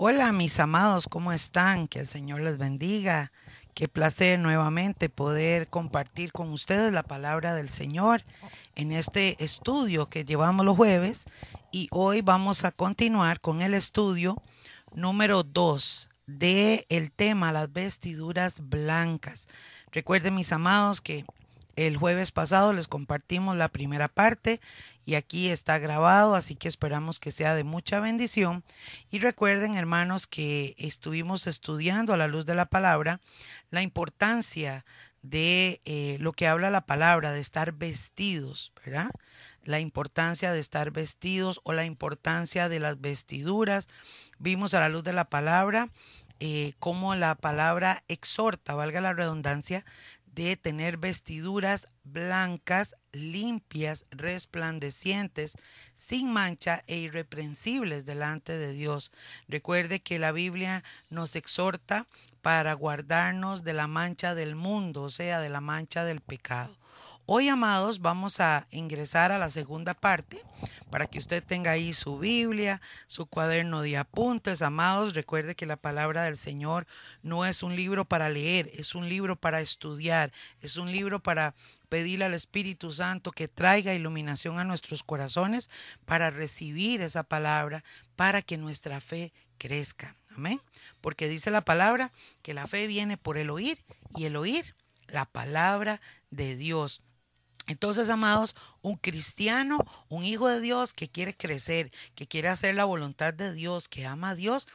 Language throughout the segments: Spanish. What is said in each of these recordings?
Hola mis amados, ¿cómo están? Que el Señor les bendiga. Qué placer nuevamente poder compartir con ustedes la palabra del Señor en este estudio que llevamos los jueves y hoy vamos a continuar con el estudio número 2 de el tema las vestiduras blancas. Recuerden mis amados que el jueves pasado les compartimos la primera parte y aquí está grabado, así que esperamos que sea de mucha bendición. Y recuerden, hermanos, que estuvimos estudiando a la luz de la palabra la importancia de eh, lo que habla la palabra, de estar vestidos, ¿verdad? La importancia de estar vestidos o la importancia de las vestiduras. Vimos a la luz de la palabra eh, cómo la palabra exhorta, valga la redundancia, de tener vestiduras blancas, limpias, resplandecientes, sin mancha e irreprensibles delante de Dios. Recuerde que la Biblia nos exhorta para guardarnos de la mancha del mundo, o sea, de la mancha del pecado. Hoy, amados, vamos a ingresar a la segunda parte para que usted tenga ahí su Biblia, su cuaderno de apuntes. Amados, recuerde que la palabra del Señor no es un libro para leer, es un libro para estudiar, es un libro para pedirle al Espíritu Santo que traiga iluminación a nuestros corazones para recibir esa palabra, para que nuestra fe crezca. Amén. Porque dice la palabra que la fe viene por el oír y el oír la palabra de Dios. Entonces, amados, un cristiano, un hijo de Dios que quiere crecer, que quiere hacer la voluntad de Dios, que ama a Dios,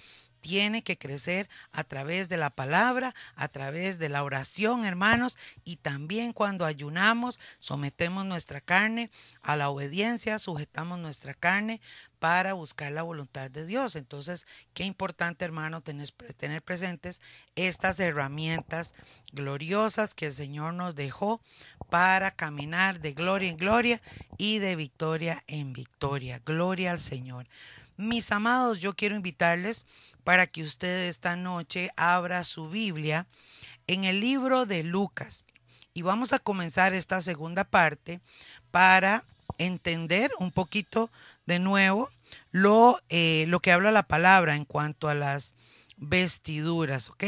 tiene que crecer a través de la palabra, a través de la oración, hermanos, y también cuando ayunamos, sometemos nuestra carne a la obediencia, sujetamos nuestra carne para buscar la voluntad de Dios. Entonces, qué importante, hermano, tener, tener presentes estas herramientas gloriosas que el Señor nos dejó para caminar de gloria en gloria y de victoria en victoria. Gloria al Señor. Mis amados, yo quiero invitarles para que usted esta noche abra su Biblia en el libro de Lucas. Y vamos a comenzar esta segunda parte para entender un poquito de nuevo lo, eh, lo que habla la palabra en cuanto a las vestiduras, ¿ok?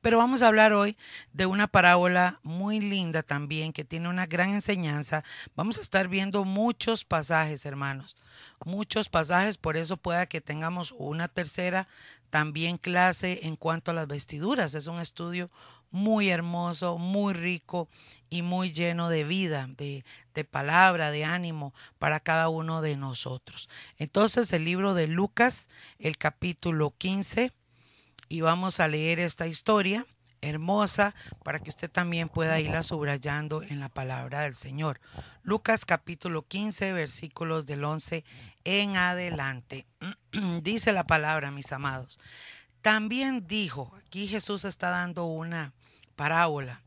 Pero vamos a hablar hoy de una parábola muy linda también que tiene una gran enseñanza. Vamos a estar viendo muchos pasajes, hermanos muchos pasajes, por eso pueda que tengamos una tercera también clase en cuanto a las vestiduras. Es un estudio muy hermoso, muy rico y muy lleno de vida, de, de, palabra, de ánimo para cada uno de nosotros. Entonces el libro de Lucas, el capítulo 15, y vamos a leer esta historia hermosa para que usted también pueda irla subrayando en la palabra del Señor. Lucas capítulo 15 versículos del 11 en adelante. Dice la palabra, mis amados. También dijo, aquí Jesús está dando una parábola.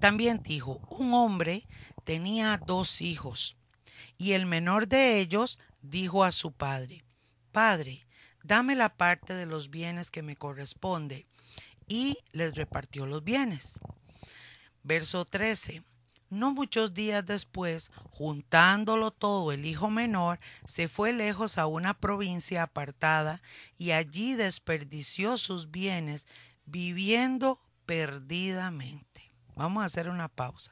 También dijo, un hombre tenía dos hijos y el menor de ellos dijo a su padre, Padre, dame la parte de los bienes que me corresponde y les repartió los bienes. Verso 13. No muchos días después, juntándolo todo, el hijo menor se fue lejos a una provincia apartada y allí desperdició sus bienes viviendo perdidamente. Vamos a hacer una pausa.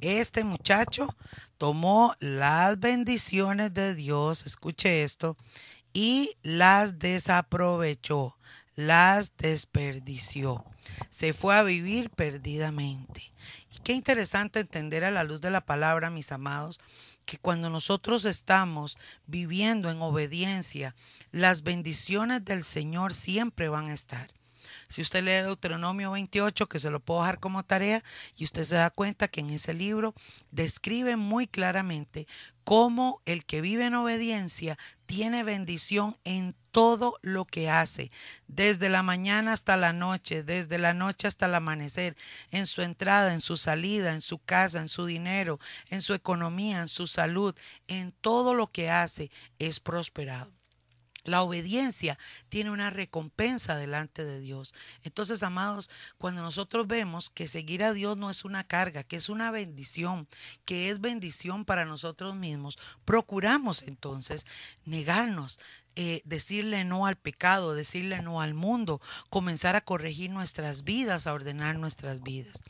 Este muchacho tomó las bendiciones de Dios, escuche esto, y las desaprovechó las desperdició. Se fue a vivir perdidamente. Y qué interesante entender a la luz de la palabra, mis amados, que cuando nosotros estamos viviendo en obediencia, las bendiciones del Señor siempre van a estar. Si usted lee Deuteronomio 28, que se lo puedo dejar como tarea, y usted se da cuenta que en ese libro describe muy claramente cómo el que vive en obediencia tiene bendición en todo lo que hace, desde la mañana hasta la noche, desde la noche hasta el amanecer, en su entrada, en su salida, en su casa, en su dinero, en su economía, en su salud, en todo lo que hace es prosperado. La obediencia tiene una recompensa delante de Dios. Entonces, amados, cuando nosotros vemos que seguir a Dios no es una carga, que es una bendición, que es bendición para nosotros mismos, procuramos entonces negarnos, eh, decirle no al pecado, decirle no al mundo, comenzar a corregir nuestras vidas, a ordenar nuestras vidas.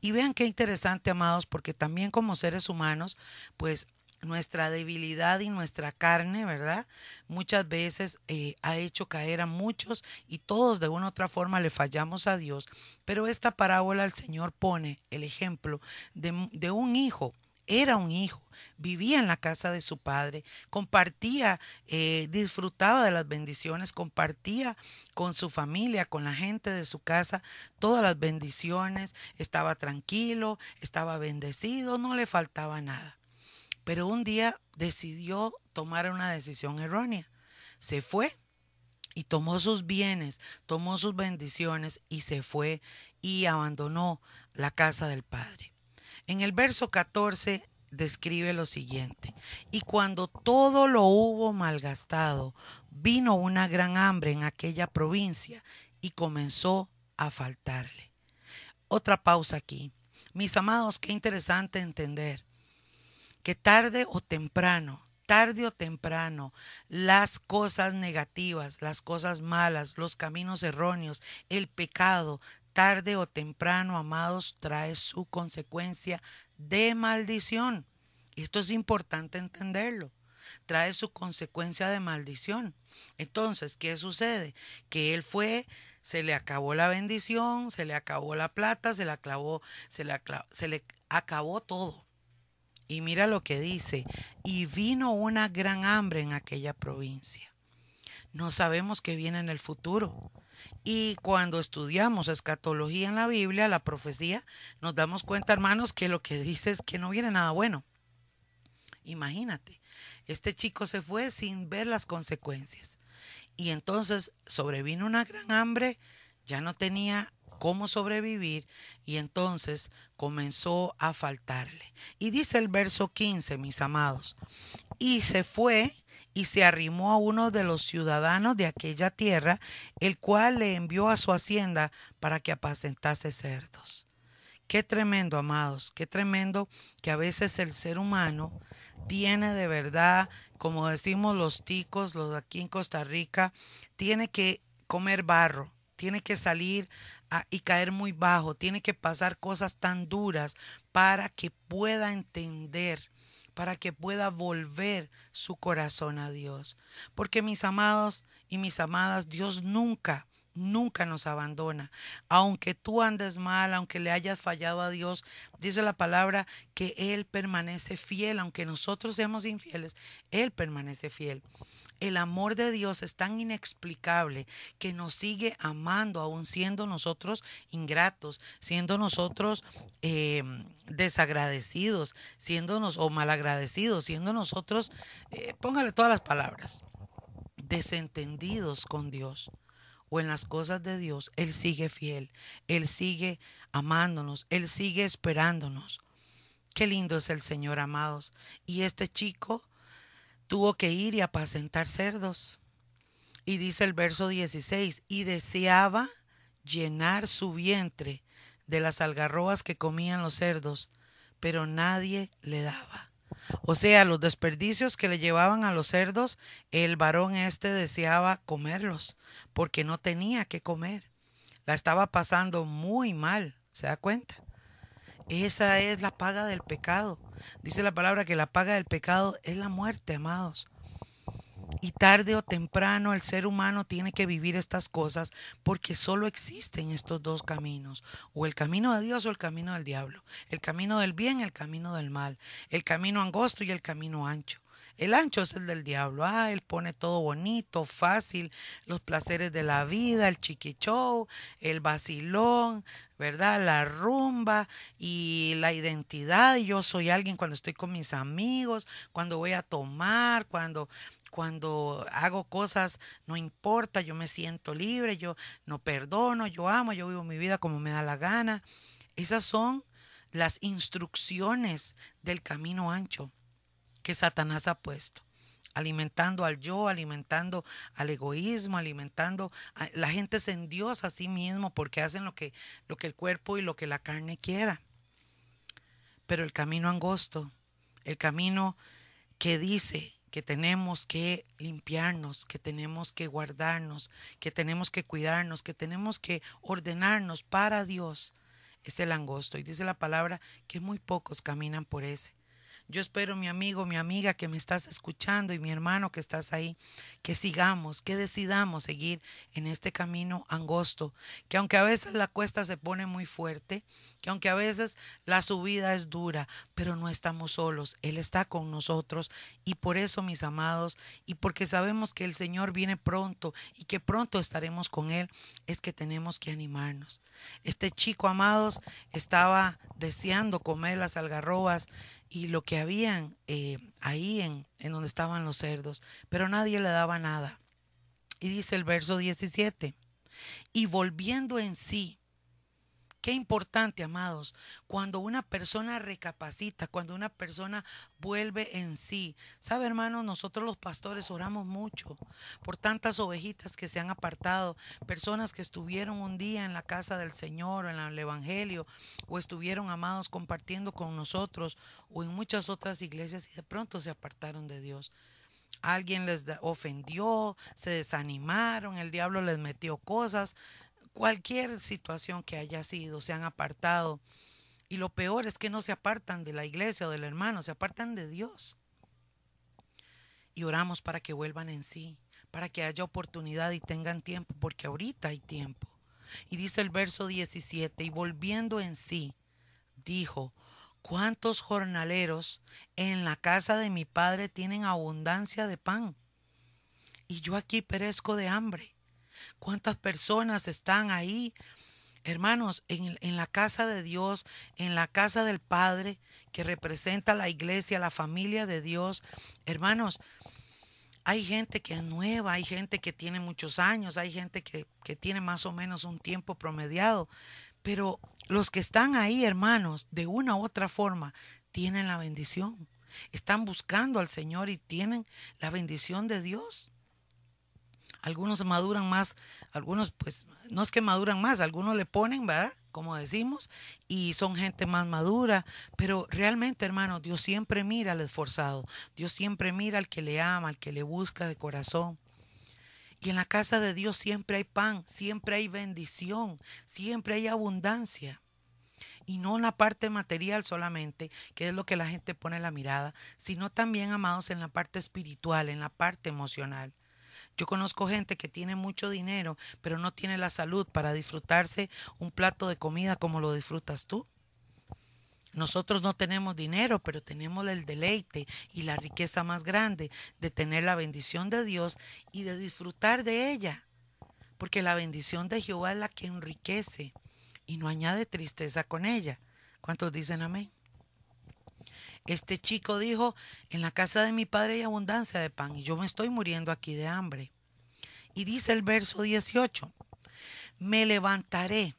Y vean qué interesante, amados, porque también como seres humanos, pues nuestra debilidad y nuestra carne, ¿verdad? Muchas veces eh, ha hecho caer a muchos y todos de una u otra forma le fallamos a Dios. Pero esta parábola el Señor pone el ejemplo de, de un hijo. Era un hijo, vivía en la casa de su padre, compartía, eh, disfrutaba de las bendiciones, compartía con su familia, con la gente de su casa, todas las bendiciones, estaba tranquilo, estaba bendecido, no le faltaba nada. Pero un día decidió tomar una decisión errónea. Se fue y tomó sus bienes, tomó sus bendiciones y se fue y abandonó la casa del Padre. En el verso 14 describe lo siguiente, y cuando todo lo hubo malgastado, vino una gran hambre en aquella provincia y comenzó a faltarle. Otra pausa aquí. Mis amados, qué interesante entender que tarde o temprano, tarde o temprano, las cosas negativas, las cosas malas, los caminos erróneos, el pecado, tarde o temprano, amados, trae su consecuencia de maldición. Esto es importante entenderlo. Trae su consecuencia de maldición. Entonces, ¿qué sucede? Que él fue, se le acabó la bendición, se le acabó la plata, se le acabó, se le, se le acabó todo. Y mira lo que dice, y vino una gran hambre en aquella provincia. No sabemos qué viene en el futuro. Y cuando estudiamos escatología en la Biblia, la profecía, nos damos cuenta, hermanos, que lo que dice es que no viene nada bueno. Imagínate, este chico se fue sin ver las consecuencias. Y entonces sobrevino una gran hambre, ya no tenía cómo sobrevivir y entonces comenzó a faltarle. Y dice el verso 15, mis amados, y se fue y se arrimó a uno de los ciudadanos de aquella tierra, el cual le envió a su hacienda para que apacentase cerdos. Qué tremendo, amados, qué tremendo que a veces el ser humano tiene de verdad, como decimos los ticos, los de aquí en Costa Rica, tiene que comer barro, tiene que salir y caer muy bajo, tiene que pasar cosas tan duras para que pueda entender, para que pueda volver su corazón a Dios. Porque mis amados y mis amadas, Dios nunca, nunca nos abandona. Aunque tú andes mal, aunque le hayas fallado a Dios, dice la palabra que Él permanece fiel, aunque nosotros seamos infieles, Él permanece fiel. El amor de Dios es tan inexplicable que nos sigue amando, aun siendo nosotros ingratos, siendo nosotros eh, desagradecidos, siéndonos o malagradecidos, siendo nosotros, eh, póngale todas las palabras, desentendidos con Dios o en las cosas de Dios, Él sigue fiel, Él sigue amándonos, Él sigue esperándonos. Qué lindo es el Señor, amados. Y este chico tuvo que ir y apacentar cerdos. Y dice el verso 16, y deseaba llenar su vientre de las algarrobas que comían los cerdos, pero nadie le daba. O sea, los desperdicios que le llevaban a los cerdos, el varón este deseaba comerlos, porque no tenía que comer. La estaba pasando muy mal, ¿se da cuenta? Esa es la paga del pecado. Dice la palabra que la paga del pecado es la muerte, amados. Y tarde o temprano el ser humano tiene que vivir estas cosas porque solo existen estos dos caminos, o el camino de Dios o el camino del diablo, el camino del bien, el camino del mal, el camino angosto y el camino ancho. El ancho es el del diablo. Ah, él pone todo bonito, fácil, los placeres de la vida, el chiquichou, el vacilón, ¿verdad? La rumba y la identidad. Yo soy alguien cuando estoy con mis amigos, cuando voy a tomar, cuando cuando hago cosas, no importa, yo me siento libre, yo no perdono, yo amo, yo vivo mi vida como me da la gana. Esas son las instrucciones del camino ancho que Satanás ha puesto. alimentando al yo, alimentando al egoísmo, alimentando a, la gente se Dios a sí mismo porque hacen lo que, lo que el cuerpo y lo que la carne quiera. Pero el camino angosto, el camino que dice que tenemos que limpiarnos, que tenemos que guardarnos, que tenemos que cuidarnos, que tenemos que ordenarnos para Dios, es el angosto. Y dice la palabra que muy pocos caminan por ese. Yo espero, mi amigo, mi amiga que me estás escuchando y mi hermano que estás ahí, que sigamos, que decidamos seguir en este camino angosto, que aunque a veces la cuesta se pone muy fuerte, que aunque a veces la subida es dura, pero no estamos solos, Él está con nosotros y por eso, mis amados, y porque sabemos que el Señor viene pronto y que pronto estaremos con Él, es que tenemos que animarnos. Este chico, amados, estaba deseando comer las algarrobas y lo que habían eh, ahí en, en donde estaban los cerdos, pero nadie le daba nada. Y dice el verso 17, y volviendo en sí, Qué importante, amados, cuando una persona recapacita, cuando una persona vuelve en sí. ¿Sabe, hermanos? Nosotros los pastores oramos mucho por tantas ovejitas que se han apartado, personas que estuvieron un día en la casa del Señor o en el Evangelio, o estuvieron, amados, compartiendo con nosotros, o en muchas otras iglesias y de pronto se apartaron de Dios alguien les ofendió, se desanimaron, el diablo les metió cosas, cualquier situación que haya sido, se han apartado. Y lo peor es que no se apartan de la iglesia o del hermano, se apartan de Dios. Y oramos para que vuelvan en sí, para que haya oportunidad y tengan tiempo, porque ahorita hay tiempo. Y dice el verso 17, y volviendo en sí, dijo, ¿cuántos jornaleros en la casa de mi padre tienen abundancia de pan? Y yo aquí perezco de hambre. ¿Cuántas personas están ahí, hermanos, en, la casa de Dios, en la casa del Padre, que representa la iglesia, la familia de Dios? Hermanos, hay gente que es nueva, hay gente que tiene muchos años, hay gente que, que tiene más o menos un tiempo promediado, pero los que están ahí, hermanos, de una u otra forma, tienen la bendición. Están buscando al Señor y tienen la bendición de Dios. Algunos maduran más, algunos pues no es que maduran más, algunos le ponen, ¿verdad? Como decimos, y son gente más madura, pero realmente, hermano, Dios siempre mira al esforzado, Dios siempre mira al que le ama, al que le busca de corazón. Y en la casa de Dios siempre hay pan, siempre hay bendición, siempre hay abundancia. Y no en la parte material solamente, que es lo que la gente pone la mirada, sino también, amados, en la parte espiritual, en la parte emocional. Yo conozco gente que tiene mucho dinero, pero no tiene la salud para disfrutarse un plato de comida como lo disfrutas tú. Nosotros no tenemos dinero, pero tenemos el deleite y la riqueza más grande de tener la bendición de Dios y de disfrutar de ella. Porque la bendición de Jehová es la que enriquece y no añade tristeza con ella. ¿Cuántos dicen amén? Este chico dijo, en la casa de mi padre hay abundancia de pan y yo me estoy muriendo aquí de hambre. Y dice el verso 18, me levantaré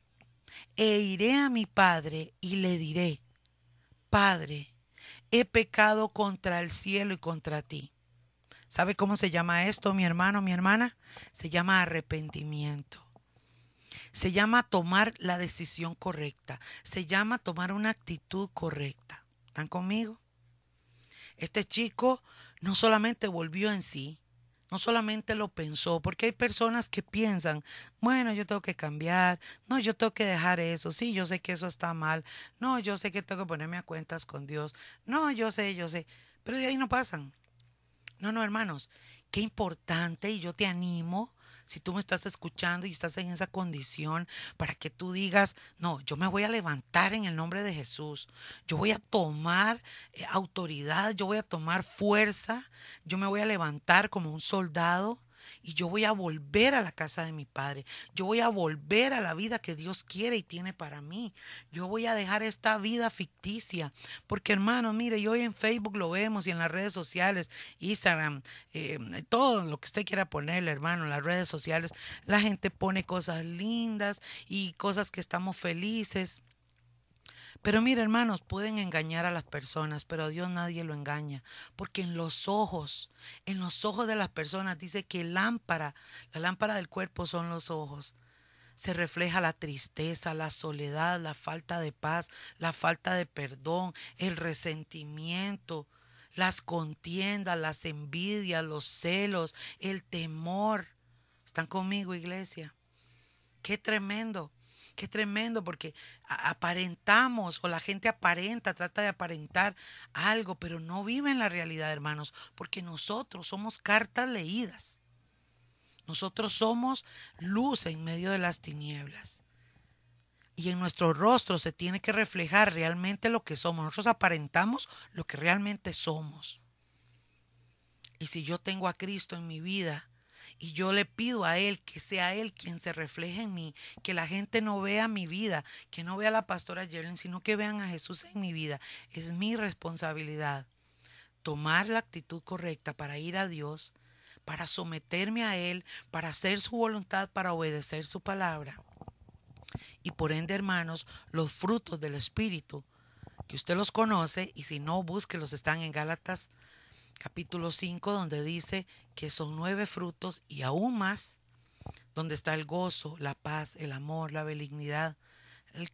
e iré a mi padre y le diré, Padre, he pecado contra el cielo y contra ti. ¿Sabe cómo se llama esto, mi hermano, mi hermana? Se llama arrepentimiento. Se llama tomar la decisión correcta. Se llama tomar una actitud correcta. ¿Están conmigo? Este chico no solamente volvió en sí, no solamente lo pensó, porque hay personas que piensan, bueno, yo tengo que cambiar, no, yo tengo que dejar eso, sí, yo sé que eso está mal, no, yo sé que tengo que ponerme a cuentas con Dios, no, yo sé, yo sé, pero de ahí no pasan. No, no, hermanos, qué importante y yo te animo si tú me estás escuchando y estás en esa condición, para que tú digas, no, yo me voy a levantar en el nombre de Jesús, yo voy a tomar eh, autoridad, yo voy a tomar fuerza, yo me voy a levantar como un soldado y yo voy a volver a la casa de mi padre. Yo voy a volver a la vida que Dios quiere y tiene para mí. Yo voy a dejar esta vida ficticia. Porque hermano, mire, yo hoy en Facebook lo vemos y en las redes sociales, Instagram, eh, todo lo que usted quiera ponerle, hermano, en las redes sociales, la gente pone cosas lindas y cosas que estamos felices. Pero mira, hermanos, pueden engañar a las personas, pero a Dios nadie lo engaña, porque en los ojos, en los ojos de las personas dice que lámpara, la lámpara del cuerpo son los ojos. Se refleja la tristeza, la soledad, la falta de paz, la falta de perdón, el resentimiento, las contiendas, las envidias, los celos, el temor. ¿Están conmigo, iglesia? Qué tremendo. Qué tremendo, porque aparentamos o la gente aparenta, trata de aparentar algo, pero no vive en la realidad, hermanos, porque nosotros somos cartas leídas. Nosotros somos luz en medio de las tinieblas. Y en nuestro rostro se tiene que reflejar realmente lo que somos. Nosotros aparentamos lo que realmente somos. Y si yo tengo a Cristo en mi vida, y yo le pido a Él que sea Él quien se refleje en mí, que la gente no vea mi vida, que no vea a la pastora Jerlin, sino que vean a Jesús en mi vida. Es mi responsabilidad tomar la actitud correcta para ir a Dios, para someterme a Él, para hacer su voluntad, para obedecer su palabra. Y por ende, hermanos, los frutos del Espíritu, que usted los conoce, y si no, búsquelos, están en Gálatas capítulo 5, donde dice que son nueve frutos y aún más, donde está el gozo, la paz, el amor, la benignidad,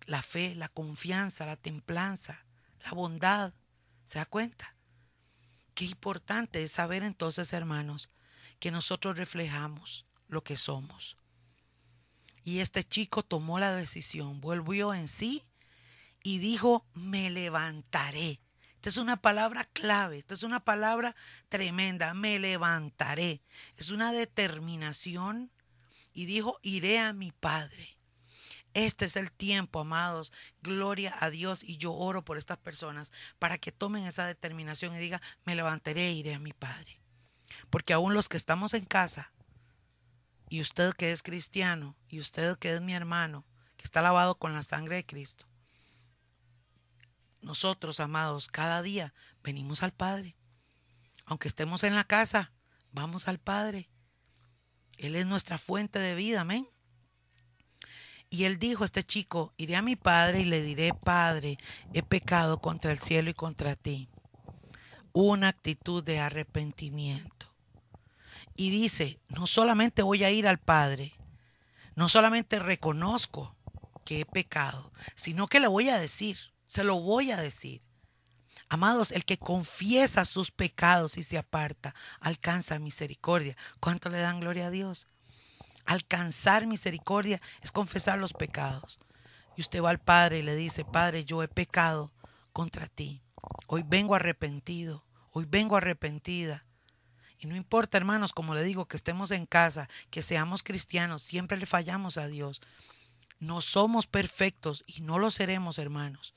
la fe, la confianza, la templanza, la bondad. ¿Se da cuenta? Qué importante es saber entonces, hermanos, que nosotros reflejamos lo que somos. Y este chico tomó la decisión, volvió en sí y dijo, me levantaré. Esta es una palabra clave, esta es una palabra tremenda, me levantaré. Es una determinación y dijo, iré a mi Padre. Este es el tiempo, amados. Gloria a Dios y yo oro por estas personas para que tomen esa determinación y digan, me levantaré e iré a mi Padre. Porque aún los que estamos en casa, y usted que es cristiano, y usted que es mi hermano, que está lavado con la sangre de Cristo, nosotros, amados, cada día venimos al Padre. Aunque estemos en la casa, vamos al Padre. Él es nuestra fuente de vida, amén. Y él dijo, este chico, iré a mi padre y le diré, Padre, he pecado contra el cielo y contra ti. Una actitud de arrepentimiento. Y dice, no solamente voy a ir al Padre, no solamente reconozco que he pecado, sino que le voy a decir, se lo voy a decir. Amados, el que confiesa sus pecados y se aparta, alcanza misericordia. ¿Cuánto le dan gloria a Dios? Alcanzar misericordia es confesar los pecados. Y usted va al Padre y le dice, Padre, yo he pecado contra ti. Hoy vengo arrepentido, hoy vengo arrepentida. Y no importa, hermanos, como le digo, que estemos en casa, que seamos cristianos, siempre le fallamos a Dios. No somos perfectos y no lo seremos, hermanos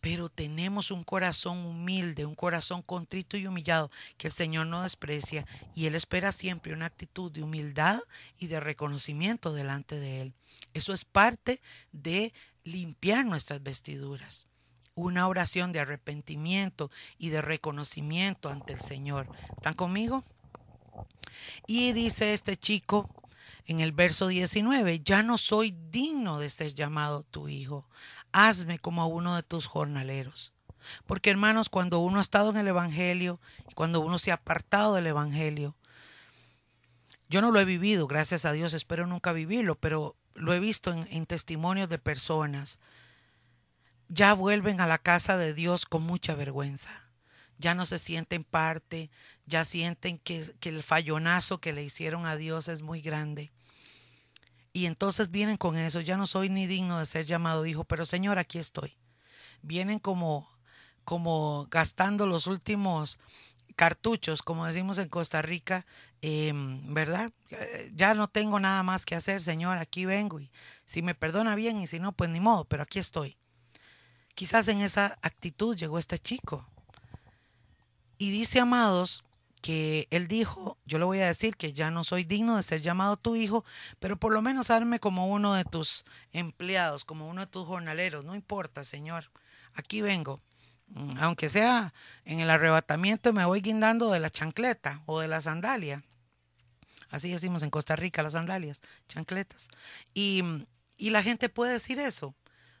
pero tenemos un corazón humilde, un corazón contrito y humillado que el Señor no desprecia y Él espera siempre una actitud de humildad y de reconocimiento delante de Él. Eso es parte de limpiar nuestras vestiduras. Una oración de arrepentimiento y de reconocimiento ante el Señor. ¿Están conmigo? Y dice este chico en el verso 19, ya no soy digno de ser llamado tu hijo hazme como a uno de tus jornaleros. Porque hermanos, cuando uno ha estado en el Evangelio, cuando uno se ha apartado del Evangelio, yo no lo he vivido, gracias a Dios, espero nunca vivirlo, pero lo he visto en, testimonios de personas. Ya vuelven a la casa de Dios con mucha vergüenza. Ya no se sienten parte, ya sienten que, que el fallonazo que le hicieron a Dios es muy grande. Y entonces vienen con eso, ya no soy ni digno de ser llamado hijo, pero Señor, aquí estoy. Vienen como, como gastando los últimos cartuchos, como decimos en Costa Rica, em, ¿verdad? Eh, ya no tengo nada más que hacer, Señor, aquí vengo y si me perdona bien y si no, pues ni modo, pero aquí estoy. Quizás en esa actitud llegó este chico. Y dice, amados, que él dijo, yo le voy a decir que ya no soy digno de ser llamado tu hijo, pero por lo menos hazme como uno de tus empleados, como uno de tus jornaleros, no importa, Señor, aquí vengo. Mm, aunque sea en el arrebatamiento me voy guindando de la chancleta o de la sandalia. Así decimos en Costa Rica las sandalias, chancletas. Y, y la gente puede decir eso.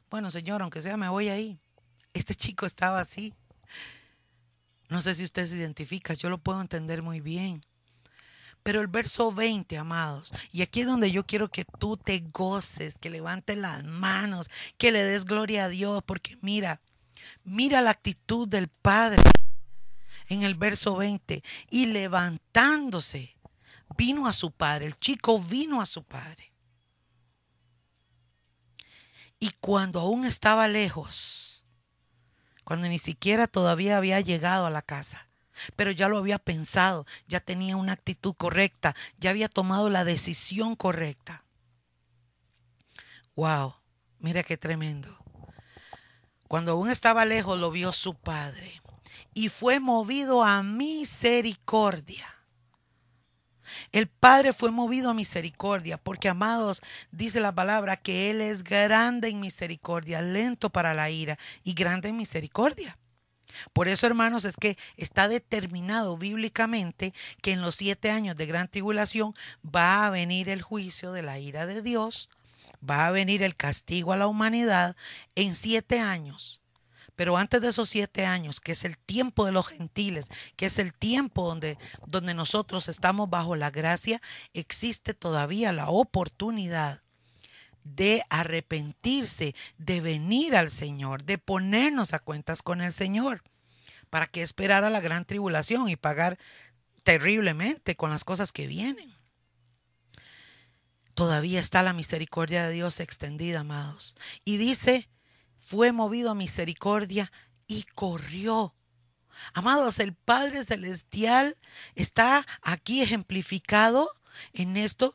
bueno, Señor, aunque sea, me voy ahí. Este chico estaba así. No sé si usted se identifica, yo lo puedo entender muy bien. Pero el verso 20, amados, y aquí es donde yo quiero que tú te goces, que levantes las manos, que le des gloria a Dios, porque mira, mira la actitud del Padre en el verso 20, y levantándose, vino a su padre, el chico vino a su padre. Y cuando aún estaba lejos, cuando ni siquiera todavía había llegado a la casa, pero ya lo había pensado, ya tenía una actitud correcta, ya había tomado la decisión correcta. Wow, mira qué tremendo. Cuando aún estaba lejos lo vio su padre y fue movido a misericordia. El Padre fue movido a misericordia, porque amados, dice la palabra que Él es grande en misericordia, lento para la ira y grande en misericordia. Por eso, hermanos, es que está determinado bíblicamente que en los siete años de gran tribulación va a venir el juicio de la ira de Dios, va a venir el castigo a la humanidad en siete años. Pero antes de esos siete años, que es el tiempo de los gentiles, que es el tiempo donde, donde nosotros estamos bajo la gracia, existe todavía la oportunidad de arrepentirse, de venir al Señor, de ponernos a cuentas con el Señor. ¿Para qué esperar a la gran tribulación y pagar terriblemente con las cosas que vienen? Todavía está la misericordia de Dios extendida, amados. Y dice, fue movido a misericordia y corrió. Amados, el Padre Celestial está aquí ejemplificado en esto.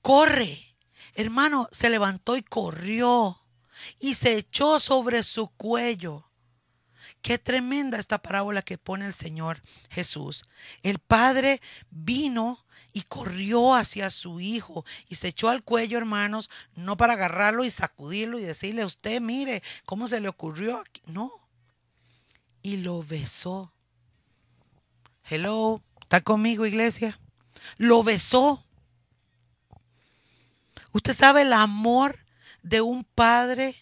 Corre Hermano, se levantó y corrió y se echó sobre su cuello. Qué tremenda esta parábola que pone el Señor Jesús. El Padre vino y corrió hacia su hijo y se echó al cuello, hermanos, no para agarrarlo y sacudirlo y decirle usted, mire, ¿cómo se le ocurrió? Aquí? No. Y lo besó. Hello, ¿está conmigo, iglesia? Lo besó. Usted sabe el amor de un padre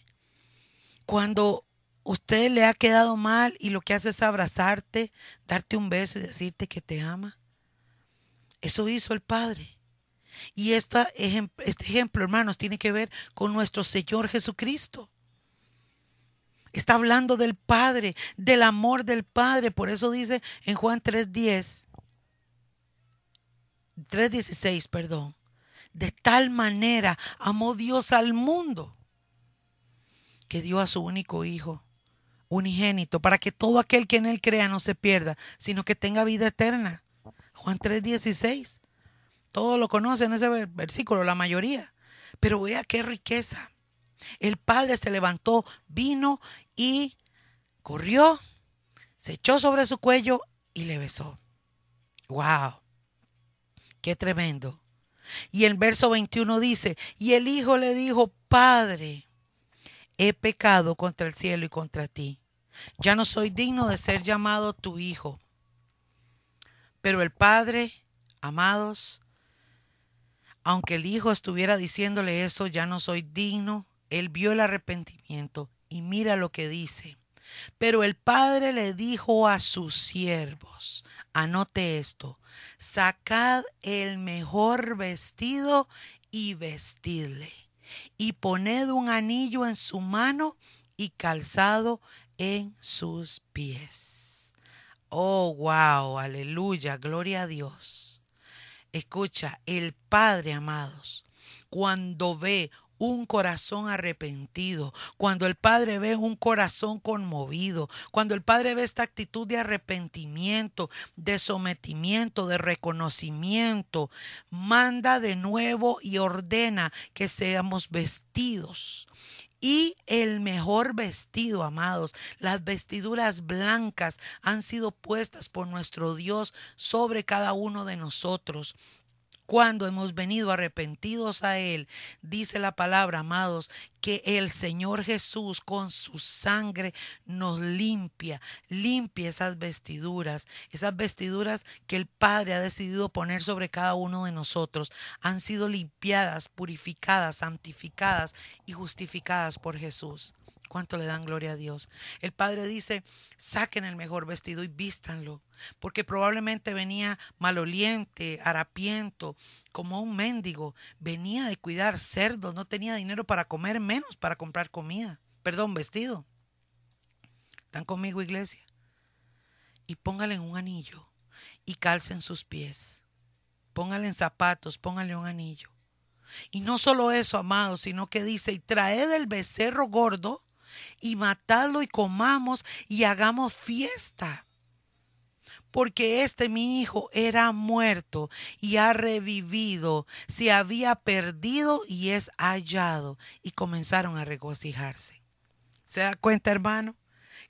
cuando usted le ha quedado mal y lo que hace es abrazarte, darte un beso y decirte que te ama. Eso hizo el Padre. Y este ejemplo, hermanos, tiene que ver con nuestro Señor Jesucristo. Está hablando del Padre, del amor del Padre. Por eso dice en Juan 3.10, 3.16, perdón. De tal manera amó Dios al mundo que dio a su único Hijo, unigénito, para que todo aquel que en Él crea no se pierda, sino que tenga vida eterna. Juan 3:16. Todos lo conocen ese versículo, la mayoría. Pero vea qué riqueza. El Padre se levantó, vino y corrió, se echó sobre su cuello y le besó. ¡Wow! ¡Qué tremendo! Y el verso 21 dice, y el hijo le dijo, Padre, he pecado contra el cielo y contra ti. Ya no soy digno de ser llamado tu hijo. Pero el padre, amados, aunque el hijo estuviera diciéndole eso, ya no soy digno, él vio el arrepentimiento y mira lo que dice. Pero el padre le dijo a sus siervos, anote esto, sacad el mejor vestido y vestidle, y poned un anillo en su mano y calzado en sus pies. Oh, wow, aleluya, gloria a Dios. Escucha, el Padre, amados, cuando ve un corazón arrepentido, cuando el Padre ve un corazón conmovido, cuando el Padre ve esta actitud de arrepentimiento, de sometimiento, de reconocimiento, manda de nuevo y ordena que seamos vestidos. Y el mejor vestido, amados, las vestiduras blancas han sido puestas por nuestro Dios sobre cada uno de nosotros cuando hemos venido arrepentidos a Él, dice la palabra, amados, que el Señor Jesús con su sangre nos limpia, limpia esas vestiduras, esas vestiduras que el Padre ha decidido poner sobre cada uno de nosotros, han sido limpiadas, purificadas, santificadas y justificadas por Jesús. ¿Cuánto le dan gloria a Dios? El padre dice, saquen el mejor vestido y vístanlo, porque probablemente venía maloliente, harapiento, como un mendigo, venía de cuidar cerdos, no tenía dinero para comer, menos para comprar comida, perdón, vestido. ¿Están conmigo, iglesia? Y póngale un anillo y calcen sus pies. Póngale en zapatos, póngale un anillo. Y no solo eso, amados, sino que dice, y traed el becerro gordo y matadlo y comamos y hagamos fiesta. Porque este mi hijo era muerto y ha revivido, se había perdido y es hallado. Y comenzaron a regocijarse. ¿Se da cuenta, hermano?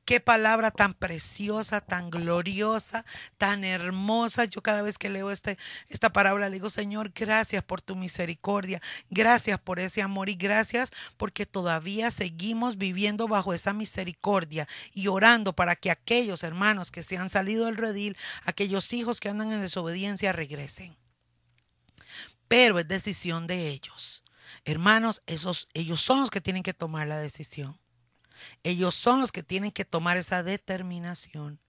Qué palabra tan preciosa, tan gloriosa, tan hermosa. Yo cada vez que leo este, esta palabra le digo, Señor, gracias por tu misericordia, gracias por ese amor y gracias porque todavía seguimos viviendo bajo esa misericordia y orando para que aquellos hermanos que se han salido del redil, aquellos hijos que andan en desobediencia, regresen. Pero es decisión de ellos. Hermanos, esos, ellos son los que tienen que tomar la decisión. Ellos son los que tienen que tomar esa determinación.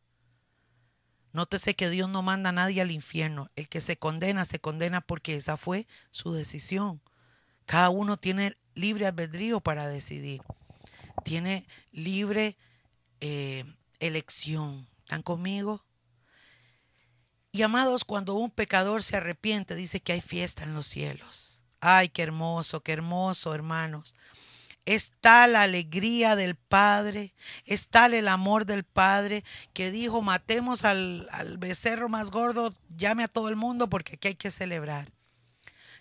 Nótese que Dios no manda a nadie al infierno. El que se condena, se condena porque esa fue su decisión. Cada uno tiene libre albedrío para decidir. Tiene libre eh, elección. ¿Están conmigo? Y amados, cuando un pecador se arrepiente, dice que hay fiesta en los cielos. Ay, qué hermoso, qué hermoso, hermanos. Es tal la alegría del Padre, es tal el amor del Padre que dijo, matemos al, al becerro más gordo, llame a todo el mundo porque aquí hay que celebrar.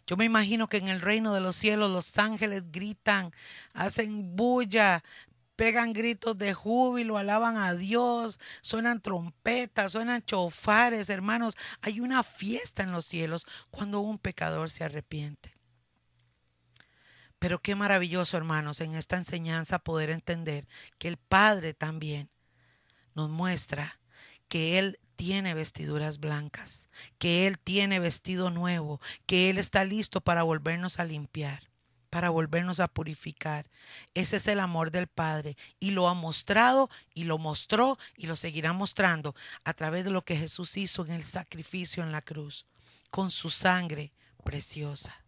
Yo me imagino que en el reino de los cielos los ángeles gritan, hacen bulla, pegan gritos de júbilo, alaban a Dios, suenan trompetas, suenan chofares, hermanos. Hay una fiesta en los cielos cuando un pecador se arrepiente. Pero qué maravilloso, hermanos, en esta enseñanza poder entender que el Padre también nos muestra que Él tiene vestiduras blancas, que Él tiene vestido nuevo, que Él está listo para volvernos a limpiar, para volvernos a purificar. Ese es el amor del Padre y lo ha mostrado y lo mostró y lo seguirá mostrando a través de lo que Jesús hizo en el sacrificio en la cruz, con su sangre preciosa.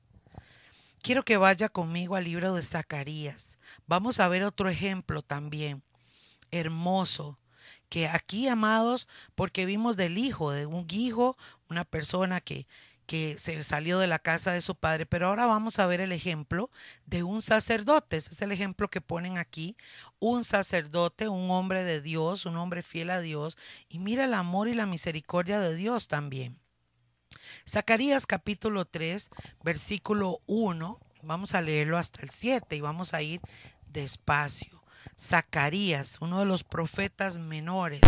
Quiero que vaya conmigo al libro de Zacarías. Vamos a ver otro ejemplo también, hermoso, que aquí, amados, porque vimos del hijo, de un hijo, una persona que, que se salió de la casa de su padre, pero ahora vamos a ver el ejemplo de un sacerdote. Ese es el ejemplo que ponen aquí. Un sacerdote, un hombre de Dios, un hombre fiel a Dios. Y mira el amor y la misericordia de Dios también. Zacarías capítulo 3, versículo 1, vamos a leerlo hasta el 7 y vamos a ir despacio. Zacarías, uno de los profetas menores.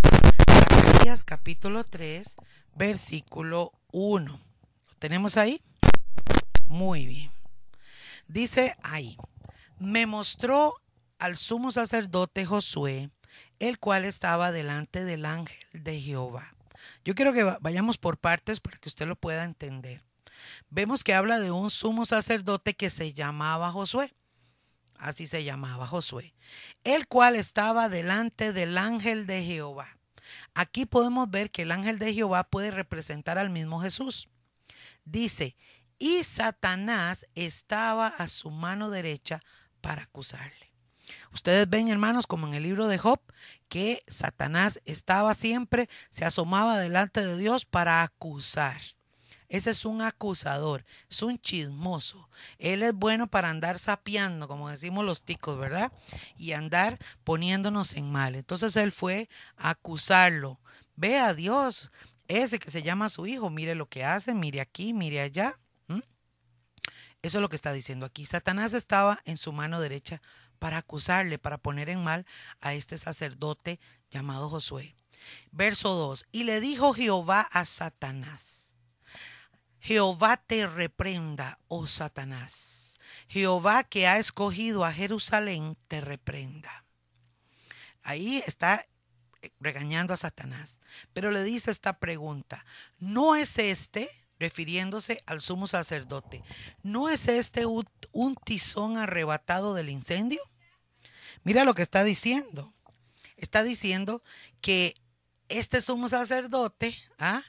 Zacarías capítulo 3, versículo 1. ¿Lo tenemos ahí? Muy bien. Dice ahí, me mostró al sumo sacerdote Josué, el cual estaba delante del ángel de Jehová yo quiero que vayamos por partes para que usted lo pueda entender. Vemos que habla de un sumo sacerdote que se llamaba Josué. Así se llamaba Josué. El cual estaba delante del ángel de Jehová. Aquí podemos ver que el ángel de Jehová puede representar al mismo Jesús. Dice, y Satanás estaba a su mano derecha para acusarle. Ustedes ven, hermanos, como en el libro de Job, que Satanás estaba siempre, se asomaba delante de Dios para acusar. Ese es un acusador, es un chismoso. Él es bueno para andar sapeando, como decimos los ticos, ¿verdad? Y andar poniéndonos en mal. Entonces él fue a acusarlo. Ve a Dios, ese que se llama su hijo, mire lo que hace, mire aquí, mire allá. Eso es lo que está diciendo aquí. Satanás estaba en su mano derecha para acusarle, para poner en mal a este sacerdote llamado Josué. Verso 2. Y le dijo Jehová a Satanás, Jehová te reprenda, oh Satanás. Jehová que ha escogido a Jerusalén te reprenda. Ahí está regañando a Satanás. Pero le dice esta pregunta, ¿no es este, refiriéndose al sumo sacerdote, ¿no es este un tizón arrebatado del incendio? Mira lo que está diciendo. Está diciendo que este sumo sacerdote ¿ah?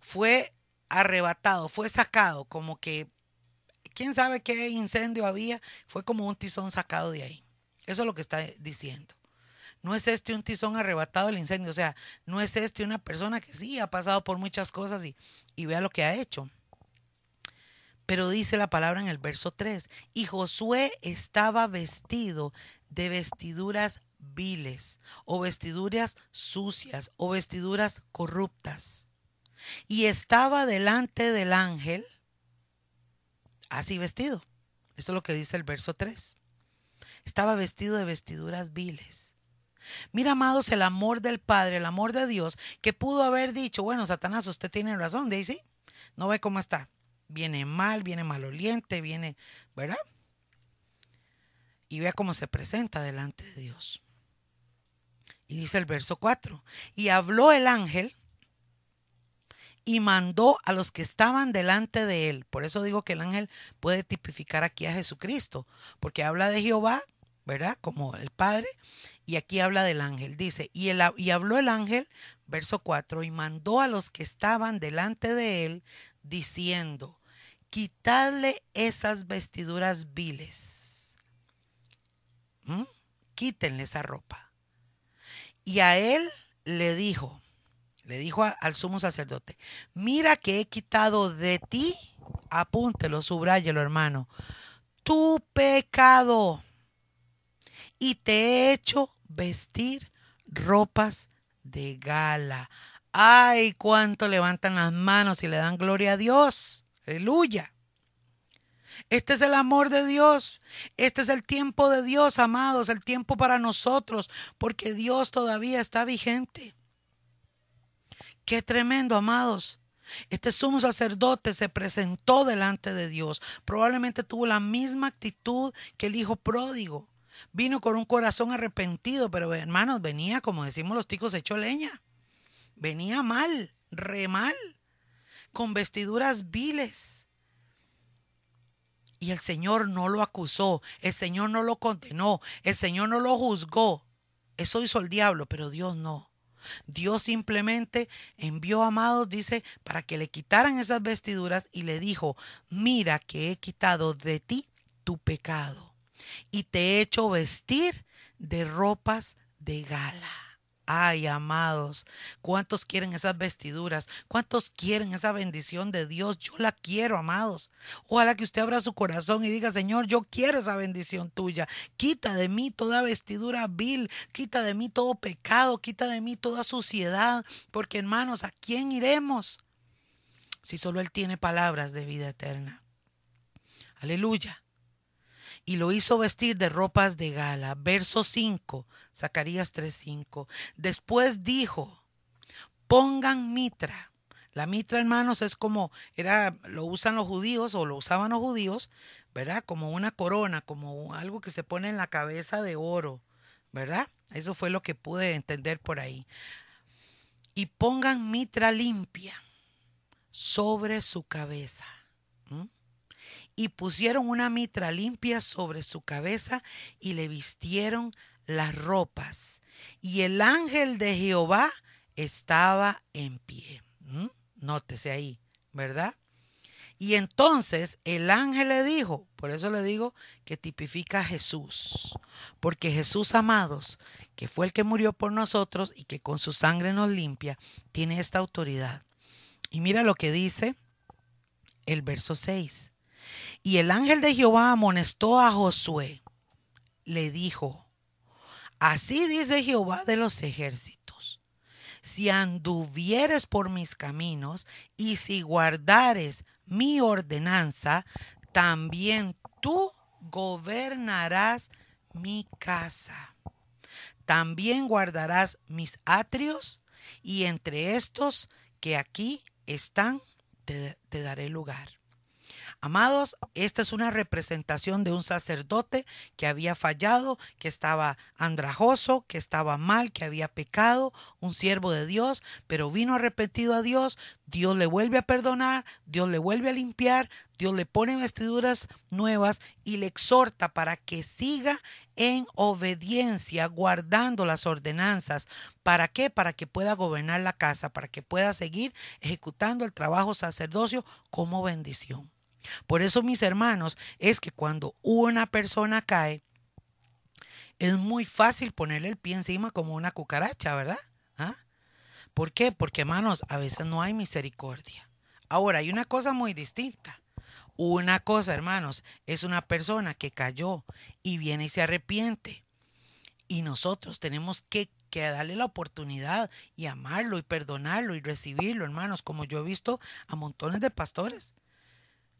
fue arrebatado, fue sacado, como que, quién sabe qué incendio había, fue como un tizón sacado de ahí. Eso es lo que está diciendo. No es este un tizón arrebatado del incendio, o sea, no es este una persona que sí ha pasado por muchas cosas y, y vea lo que ha hecho. Pero dice la palabra en el verso 3, y Josué estaba vestido de vestiduras viles o vestiduras sucias o vestiduras corruptas. Y estaba delante del ángel así vestido. Eso es lo que dice el verso 3. Estaba vestido de vestiduras viles. Mira, amados, el amor del Padre, el amor de Dios, que pudo haber dicho, bueno, Satanás, usted tiene razón, Daisy. No ve cómo está. Viene mal, viene maloliente, viene, ¿verdad? Y vea cómo se presenta delante de Dios. Y dice el verso 4, y habló el ángel y mandó a los que estaban delante de él. Por eso digo que el ángel puede tipificar aquí a Jesucristo, porque habla de Jehová, ¿verdad? Como el Padre, y aquí habla del ángel. Dice, y, el, y habló el ángel, verso 4, y mandó a los que estaban delante de él, diciendo, quitadle esas vestiduras viles. ¿Mm? Quítenle esa ropa. Y a él le dijo, le dijo al sumo sacerdote, mira que he quitado de ti, apúntelo, subráyelo hermano, tu pecado y te he hecho vestir ropas de gala. Ay, cuánto levantan las manos y le dan gloria a Dios. Aleluya. Este es el amor de Dios. Este es el tiempo de Dios, amados, el tiempo para nosotros, porque Dios todavía está vigente. Qué tremendo, amados. Este sumo sacerdote se presentó delante de Dios. Probablemente tuvo la misma actitud que el hijo pródigo. Vino con un corazón arrepentido, pero hermanos, venía, como decimos los ticos, hecho leña. Venía mal, re mal, con vestiduras viles. Y el Señor no lo acusó, el Señor no lo condenó, el Señor no lo juzgó. Eso hizo el diablo, pero Dios no. Dios simplemente envió amados, dice, para que le quitaran esas vestiduras y le dijo, mira que he quitado de ti tu pecado y te he hecho vestir de ropas de gala. Ay, amados, ¿cuántos quieren esas vestiduras? ¿Cuántos quieren esa bendición de Dios? Yo la quiero, amados. Ojalá que usted abra su corazón y diga, Señor, yo quiero esa bendición tuya. Quita de mí toda vestidura vil, quita de mí todo pecado, quita de mí toda suciedad, porque hermanos, ¿a quién iremos? Si solo Él tiene palabras de vida eterna. Aleluya y lo hizo vestir de ropas de gala. Verso 5, Zacarías 3:5. Después dijo, pongan mitra. La mitra, hermanos, es como era lo usan los judíos o lo usaban los judíos, ¿verdad? Como una corona, como algo que se pone en la cabeza de oro, ¿verdad? Eso fue lo que pude entender por ahí. Y pongan mitra limpia sobre su cabeza y pusieron una mitra limpia sobre su cabeza y le vistieron las ropas. Y el ángel de Jehová estaba en pie. ¿Mm? Nótese ahí, ¿verdad? Y entonces el ángel le dijo, por eso le digo que tipifica a Jesús, porque Jesús, amados, que fue el que murió por nosotros y que con su sangre nos limpia, tiene esta autoridad. Y mira lo que dice el verso 6. Y el ángel de Jehová amonestó a Josué. Le dijo, así dice Jehová de los ejércitos, si anduvieres por mis caminos y si guardares mi ordenanza, también tú gobernarás mi casa. También guardarás mis atrios y entre estos que aquí están te, te daré lugar. Amados, esta es una representación de un sacerdote que había fallado, que estaba andrajoso, que estaba mal, que había pecado, un siervo de Dios, pero vino arrepentido a Dios, Dios le vuelve a perdonar, Dios le vuelve a limpiar, Dios le pone vestiduras nuevas y le exhorta para que siga en obediencia, guardando las ordenanzas. ¿Para qué? Para que pueda gobernar la casa, para que pueda seguir ejecutando el trabajo sacerdocio como bendición. Por eso, mis hermanos, es que cuando una persona cae, es muy fácil ponerle el pie encima como una cucaracha, ¿verdad? ¿Ah? ¿Por qué? Porque, hermanos, a veces no hay misericordia. Ahora, hay una cosa muy distinta. Una cosa, hermanos, es una persona que cayó y viene y se arrepiente. Y nosotros tenemos que, que, darle la oportunidad y amarlo y perdonarlo y recibirlo, hermanos, como yo he visto a montones de pastores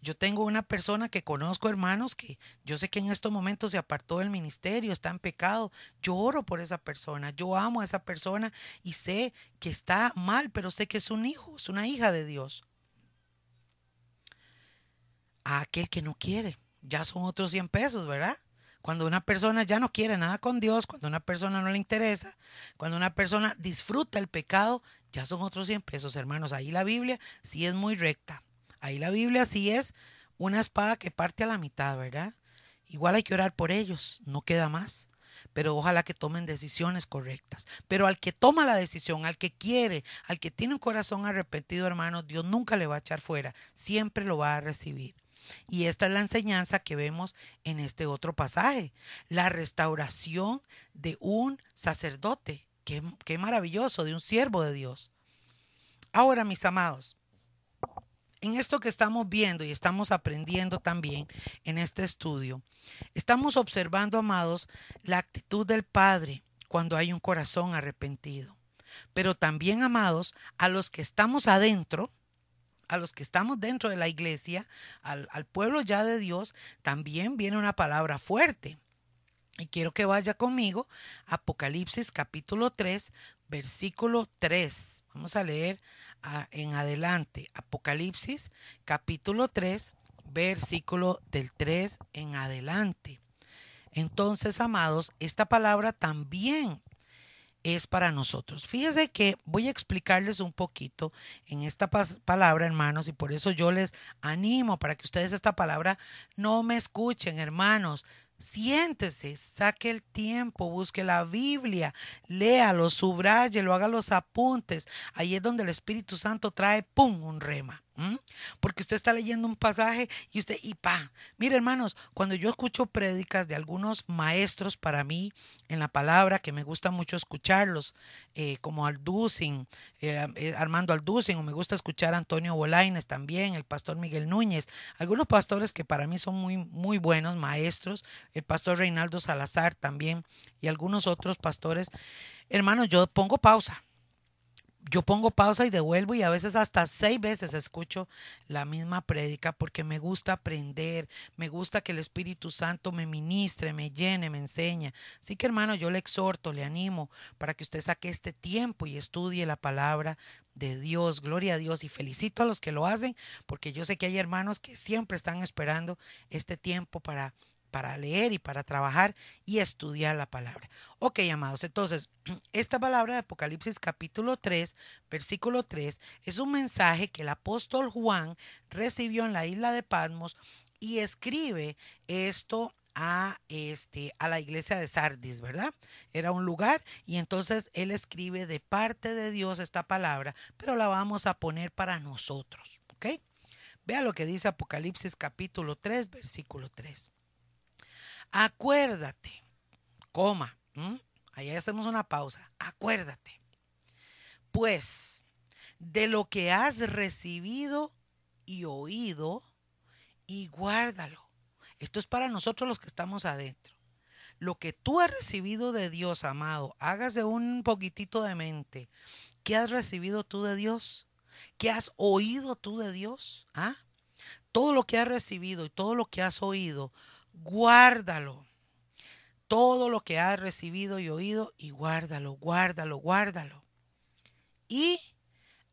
yo tengo una persona que conozco, hermanos, que yo sé que en estos momentos se apartó del ministerio, está en pecado. Yo oro por esa persona, yo amo a esa persona y sé que está mal, pero sé que es un hijo, es una hija de Dios. A aquel que no quiere, ya son otros 100 pesos, ¿verdad? Cuando una persona ya no quiere nada con Dios, cuando una persona no le interesa, cuando una persona disfruta el pecado, ya son otros 100 pesos, hermanos. Ahí la Biblia sí es muy recta. Ahí la Biblia sí es una espada que parte a la mitad, ¿verdad? Igual hay que orar por ellos, no queda más. Pero ojalá que tomen decisiones correctas. Pero al que toma la decisión, al que quiere, al que tiene un corazón arrepentido, hermano, Dios nunca le va a echar fuera, siempre lo va a recibir. Y esta es la enseñanza que vemos en este otro pasaje, la restauración de un sacerdote. Qué, qué maravilloso, de un siervo de Dios. Ahora, mis amados, en esto que estamos viendo y estamos aprendiendo también en este estudio, estamos observando, amados, la actitud del Padre cuando hay un corazón arrepentido. Pero también, amados, a los que estamos adentro, a los que estamos dentro de la iglesia, al, pueblo ya de Dios, también viene una palabra fuerte. Y quiero que vaya conmigo Apocalipsis capítulo 3, versículo 3. Vamos a leer en adelante. Apocalipsis capítulo 3, versículo del 3 en adelante. Entonces, amados, esta palabra también es para nosotros. Fíjense que voy a explicarles un poquito en esta palabra, hermanos, y por eso yo les animo para que ustedes esta palabra no me escuchen, hermanos. Siéntese, saque el tiempo, busque la Biblia, léalo, subraye, haga los apuntes. Ahí es donde el Espíritu Santo trae, ¡pum!, un rema. Porque usted está leyendo un pasaje y usted, y pa. Mire, hermanos, cuando yo escucho prédicas de algunos maestros para mí en la palabra, que me gusta mucho escucharlos, eh, como Alducin, eh, eh, Armando Alducin, o me gusta escuchar a Antonio Bolaines también, el pastor Miguel Núñez, algunos pastores que para mí son muy, muy buenos maestros, el pastor Reinaldo Salazar también, y algunos otros pastores. Hermanos, yo pongo pausa yo pongo pausa y devuelvo y a veces hasta seis veces escucho la misma prédica porque me gusta aprender, me gusta que el Espíritu Santo me ministre, me llene, me enseñe. Así que hermano, yo le exhorto, le animo para que usted saque este tiempo y estudie la palabra de Dios. Gloria a Dios y felicito a los que lo hacen porque yo sé que hay hermanos que siempre están esperando este tiempo para para leer y para trabajar y estudiar la palabra. Ok, amados, entonces, esta palabra de Apocalipsis capítulo 3, versículo 3, es un mensaje que el apóstol Juan recibió en la isla de Patmos y escribe esto a, este, a la iglesia de Sardis, ¿verdad? Era un lugar y entonces él escribe de parte de Dios esta palabra, pero la vamos a poner para nosotros, ¿ok? Vea lo que dice Apocalipsis capítulo 3, versículo 3. Acuérdate, coma, ahí hacemos una pausa, acuérdate, pues de lo que has recibido y oído y guárdalo. Esto es para nosotros los que estamos adentro. Lo que tú has recibido de Dios, amado, hágase un poquitito de mente. ¿Qué has recibido tú de Dios? ¿Qué has oído tú de Dios? ¿Ah? Todo lo que has recibido y todo lo que has oído, guárdalo. Todo lo que has recibido y oído, y guárdalo, guárdalo, guárdalo. Y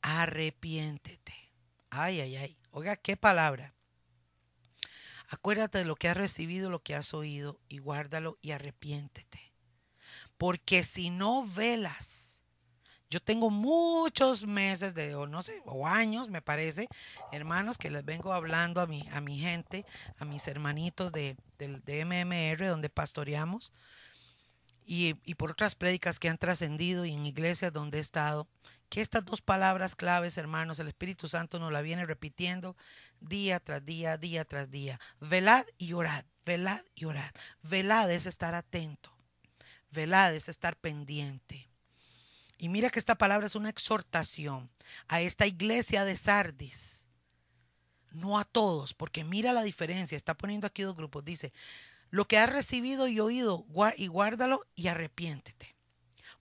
arrepiéntete. Ay, ay, ay. Oiga, qué palabra. Acuérdate de lo que has recibido, lo que has oído, y guárdalo y arrepiéntete. Porque si no velas, Yo tengo muchos meses de, o no sé, o años, me parece, hermanos, que les vengo hablando a mi, a mi gente, a mis hermanitos de, de, MMR, donde pastoreamos, y, y por otras prédicas que han trascendido y en iglesias donde he estado, que estas dos palabras claves, hermanos, el Espíritu Santo nos la viene repitiendo día tras día, día tras día. Velad y orad, velad y orad. Velad es estar atento. Velad es estar pendiente. Y mira que esta palabra es una exhortación a esta iglesia de Sardis. No a todos, porque mira la diferencia. Está poniendo aquí dos grupos. Dice, lo que has recibido y oído, y guárdalo y arrepiéntete.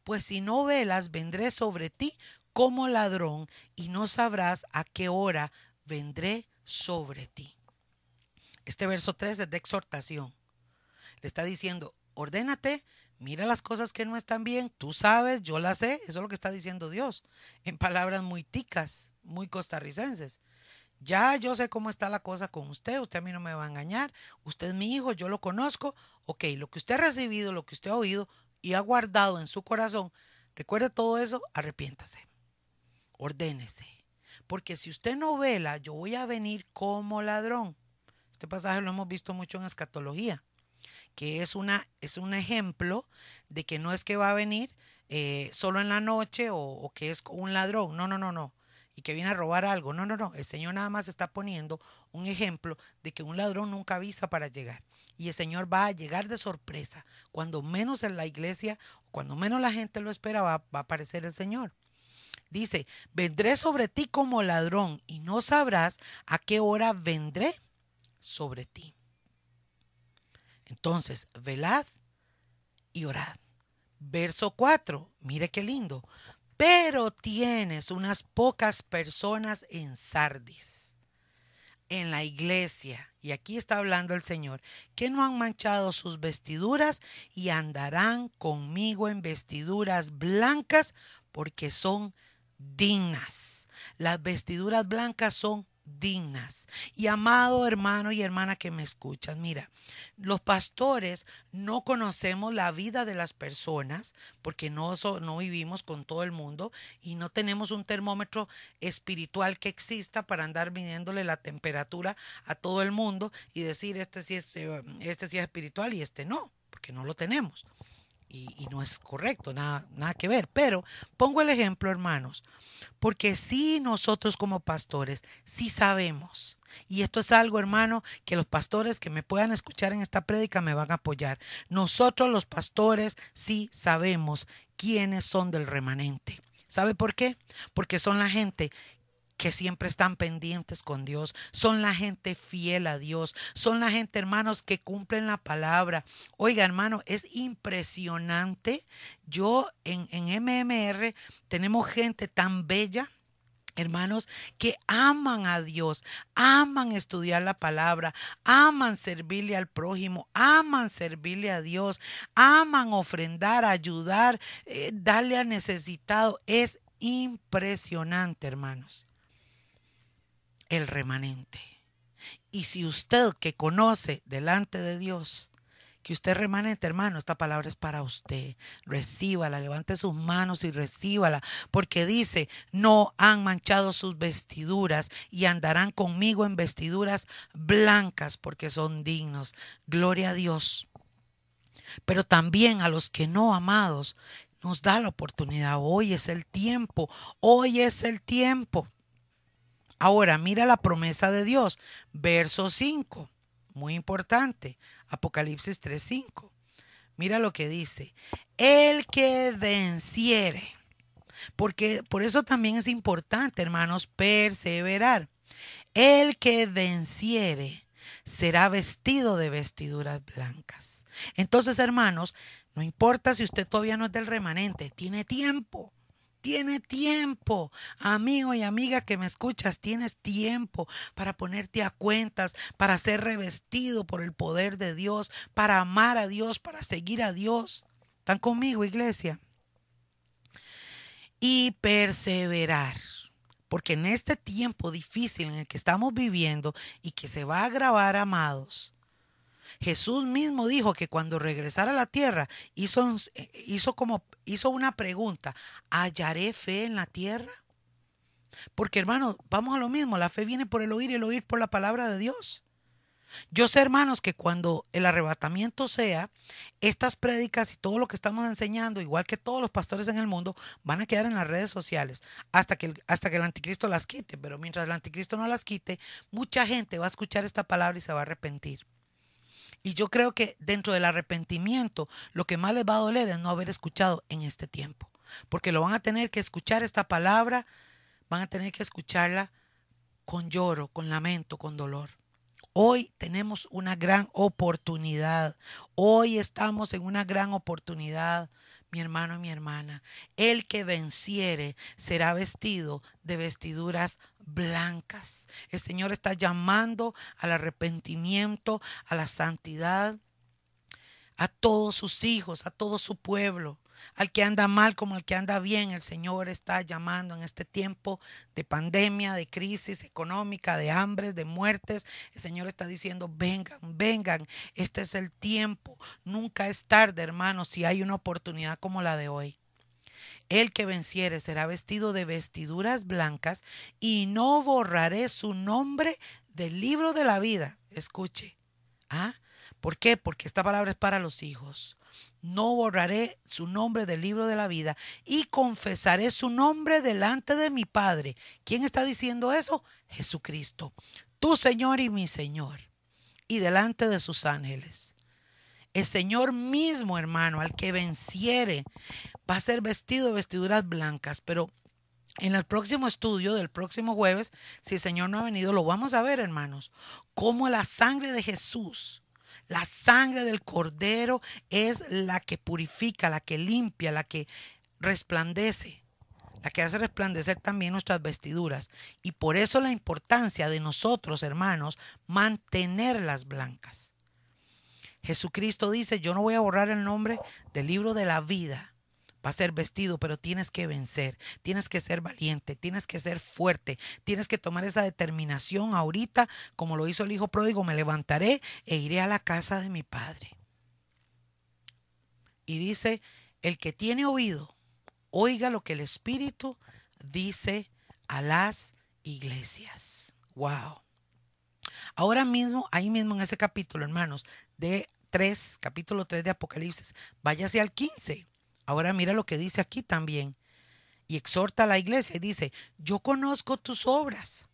Pues si no velas, vendré sobre ti como ladrón y no sabrás a qué hora vendré sobre ti. Este verso 3 es de exhortación. Le está diciendo, ordénate, mira las cosas que no están bien, tú sabes, yo las sé, eso es lo que está diciendo Dios, en palabras muy ticas, muy costarricenses. Ya yo sé cómo está la cosa con usted, usted a mí no me va a engañar, usted es mi hijo, yo lo conozco, ok, lo que usted ha recibido, lo que usted ha oído y ha guardado en su corazón, recuerde todo eso, arrepiéntase, ordénese, porque si usted no vela, yo voy a venir como ladrón. Este pasaje lo hemos visto mucho en escatología que es, una, es un ejemplo de que no es que va a venir eh, solo en la noche o, que es un ladrón, no, no, no, no, y que viene a robar algo, no, no, no, el Señor nada más está poniendo un ejemplo de que un ladrón nunca avisa para llegar y el Señor va a llegar de sorpresa, cuando menos en la iglesia, cuando menos la gente lo espera, va, va a aparecer el Señor. Dice, vendré sobre ti como ladrón y no sabrás a qué hora vendré sobre ti. Entonces, velad y orad. Verso 4, mire qué lindo. Pero tienes unas pocas personas en Sardis, en la iglesia, y aquí está hablando el Señor, que no han manchado sus vestiduras y andarán conmigo en vestiduras blancas porque son dignas. Las vestiduras blancas son dignas. Y amado hermano y hermana que me escuchas, mira, los pastores no conocemos la vida de las personas porque no, no vivimos con todo el mundo y no tenemos un termómetro espiritual que exista para andar midiéndole la temperatura a todo el mundo y decir este sí es, eh, este sí es espiritual y este no, porque no lo tenemos. Y, no es correcto, nada, nada que ver. Pero pongo el ejemplo, hermanos, porque si nosotros como pastores, sí sabemos, y esto es algo, hermano, que los pastores que me puedan escuchar en esta prédica me van a apoyar. Nosotros los pastores sí sabemos quiénes son del remanente. ¿Sabe por qué? Porque son la gente que siempre están pendientes con Dios, son la gente fiel a Dios, son la gente, hermanos, que cumplen la palabra. Oiga, hermano, es impresionante. Yo en, en MMR tenemos gente tan bella, hermanos, que aman a Dios, aman estudiar la palabra, aman servirle al prójimo, aman servirle a Dios, aman ofrendar, ayudar, eh, darle al necesitado. Es impresionante, hermanos el remanente. Y si usted que conoce delante de Dios, que usted remanente, hermano, esta palabra es para usted. Recíbala, levante sus manos y recíbala, porque dice, no han manchado sus vestiduras y andarán conmigo en vestiduras blancas, porque son dignos. Gloria a Dios. Pero también a los que no amados nos da la oportunidad. Hoy es el tiempo, hoy es el tiempo. Ahora, mira la promesa de Dios. Verso 5, muy importante. Apocalipsis 3:5. Mira lo que dice. El que venciere. Porque por eso también es importante, hermanos, perseverar. El que venciere será vestido de vestiduras blancas. Entonces, hermanos, no importa si usted todavía no es del remanente, tiene tiempo tiene tiempo. Amigo y amiga que me escuchas, tienes tiempo para ponerte a cuentas, para ser revestido por el poder de Dios, para amar a Dios, para seguir a Dios. ¿Están conmigo, iglesia? Y perseverar. Porque en este tiempo difícil en el que estamos viviendo y que se va a agravar, amados, Jesús mismo dijo que cuando regresara a la tierra hizo, hizo como hizo una pregunta, ¿hallaré fe en la tierra? Porque hermanos, vamos a lo mismo, la fe viene por el oír y el oír por la palabra de Dios. Yo sé, hermanos, que cuando el arrebatamiento sea, estas prédicas y todo lo que estamos enseñando, igual que todos los pastores en el mundo, van a quedar en las redes sociales hasta que, hasta que el anticristo las quite. Pero mientras el anticristo no las quite, mucha gente va a escuchar esta palabra y se va a arrepentir. Y yo creo que dentro del arrepentimiento, lo que más les va a doler es no haber escuchado en este tiempo. Porque lo van a tener que escuchar esta palabra, van a tener que escucharla con lloro, con lamento, con dolor. Hoy tenemos una gran oportunidad. Hoy estamos en una gran oportunidad, mi hermano y mi hermana. El que venciere será vestido de vestiduras blancas. El Señor está llamando al arrepentimiento, a la santidad, a todos sus hijos, a todo su pueblo al que anda mal como al que anda bien. El Señor está llamando en este tiempo de pandemia, de crisis económica, de hambres, de muertes. El Señor está diciendo, vengan, vengan, este es el tiempo. Nunca es tarde, hermanos, si hay una oportunidad como la de hoy. El que venciere será vestido de vestiduras blancas y no borraré su nombre del libro de la vida. Escuche. ¿Ah? ¿Por qué? Porque esta palabra es para los hijos no borraré su nombre del libro de la vida y confesaré su nombre delante de mi Padre. ¿Quién está diciendo eso? Jesucristo, tu Señor y mi Señor, y delante de sus ángeles. El Señor mismo, hermano, al que venciere, va a ser vestido de vestiduras blancas, pero en el próximo estudio del próximo jueves, si el Señor no ha venido, lo vamos a ver, hermanos, cómo la sangre de Jesús la sangre del cordero es la que purifica, la que limpia, la que resplandece, la que hace resplandecer también nuestras vestiduras. Y por eso la importancia de nosotros, hermanos, mantenerlas blancas. Jesucristo dice, yo no voy a borrar el nombre del libro de la vida va a ser vestido, pero tienes que vencer, tienes que ser valiente, tienes que ser fuerte, tienes que tomar esa determinación ahorita, como lo hizo el hijo pródigo, me levantaré e iré a la casa de mi padre. Y dice, el que tiene oído, oiga lo que el Espíritu dice a las iglesias. Wow. Ahora mismo, ahí mismo en ese capítulo, hermanos, de 3, capítulo 3 de Apocalipsis, váyase al 15. Ahora mira lo que dice aquí también. Y exhorta a la iglesia y dice, yo conozco tus obras,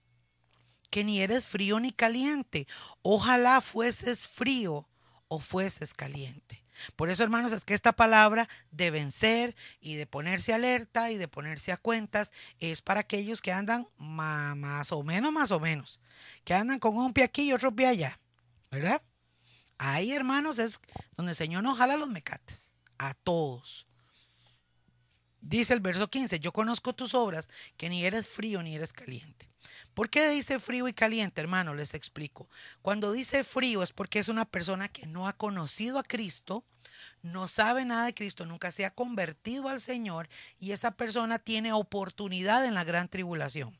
que ni eres frío ni caliente. Ojalá fueses frío o fueses caliente. Por eso, hermanos, es que esta palabra de vencer y de ponerse alerta y de ponerse a cuentas es para aquellos que andan más o menos, más o menos, que andan con un pie aquí y otro pie allá, ¿verdad? Ahí, hermanos, es donde el Señor nos jala los mecates, a todos. Dice el verso 15, yo conozco tus obras, que ni eres frío ni eres caliente. ¿Por qué dice frío y caliente, hermano? Les explico. Cuando dice frío es porque es una persona que no ha conocido a Cristo, no sabe nada de Cristo, nunca se ha convertido al Señor y esa persona tiene oportunidad en la gran tribulación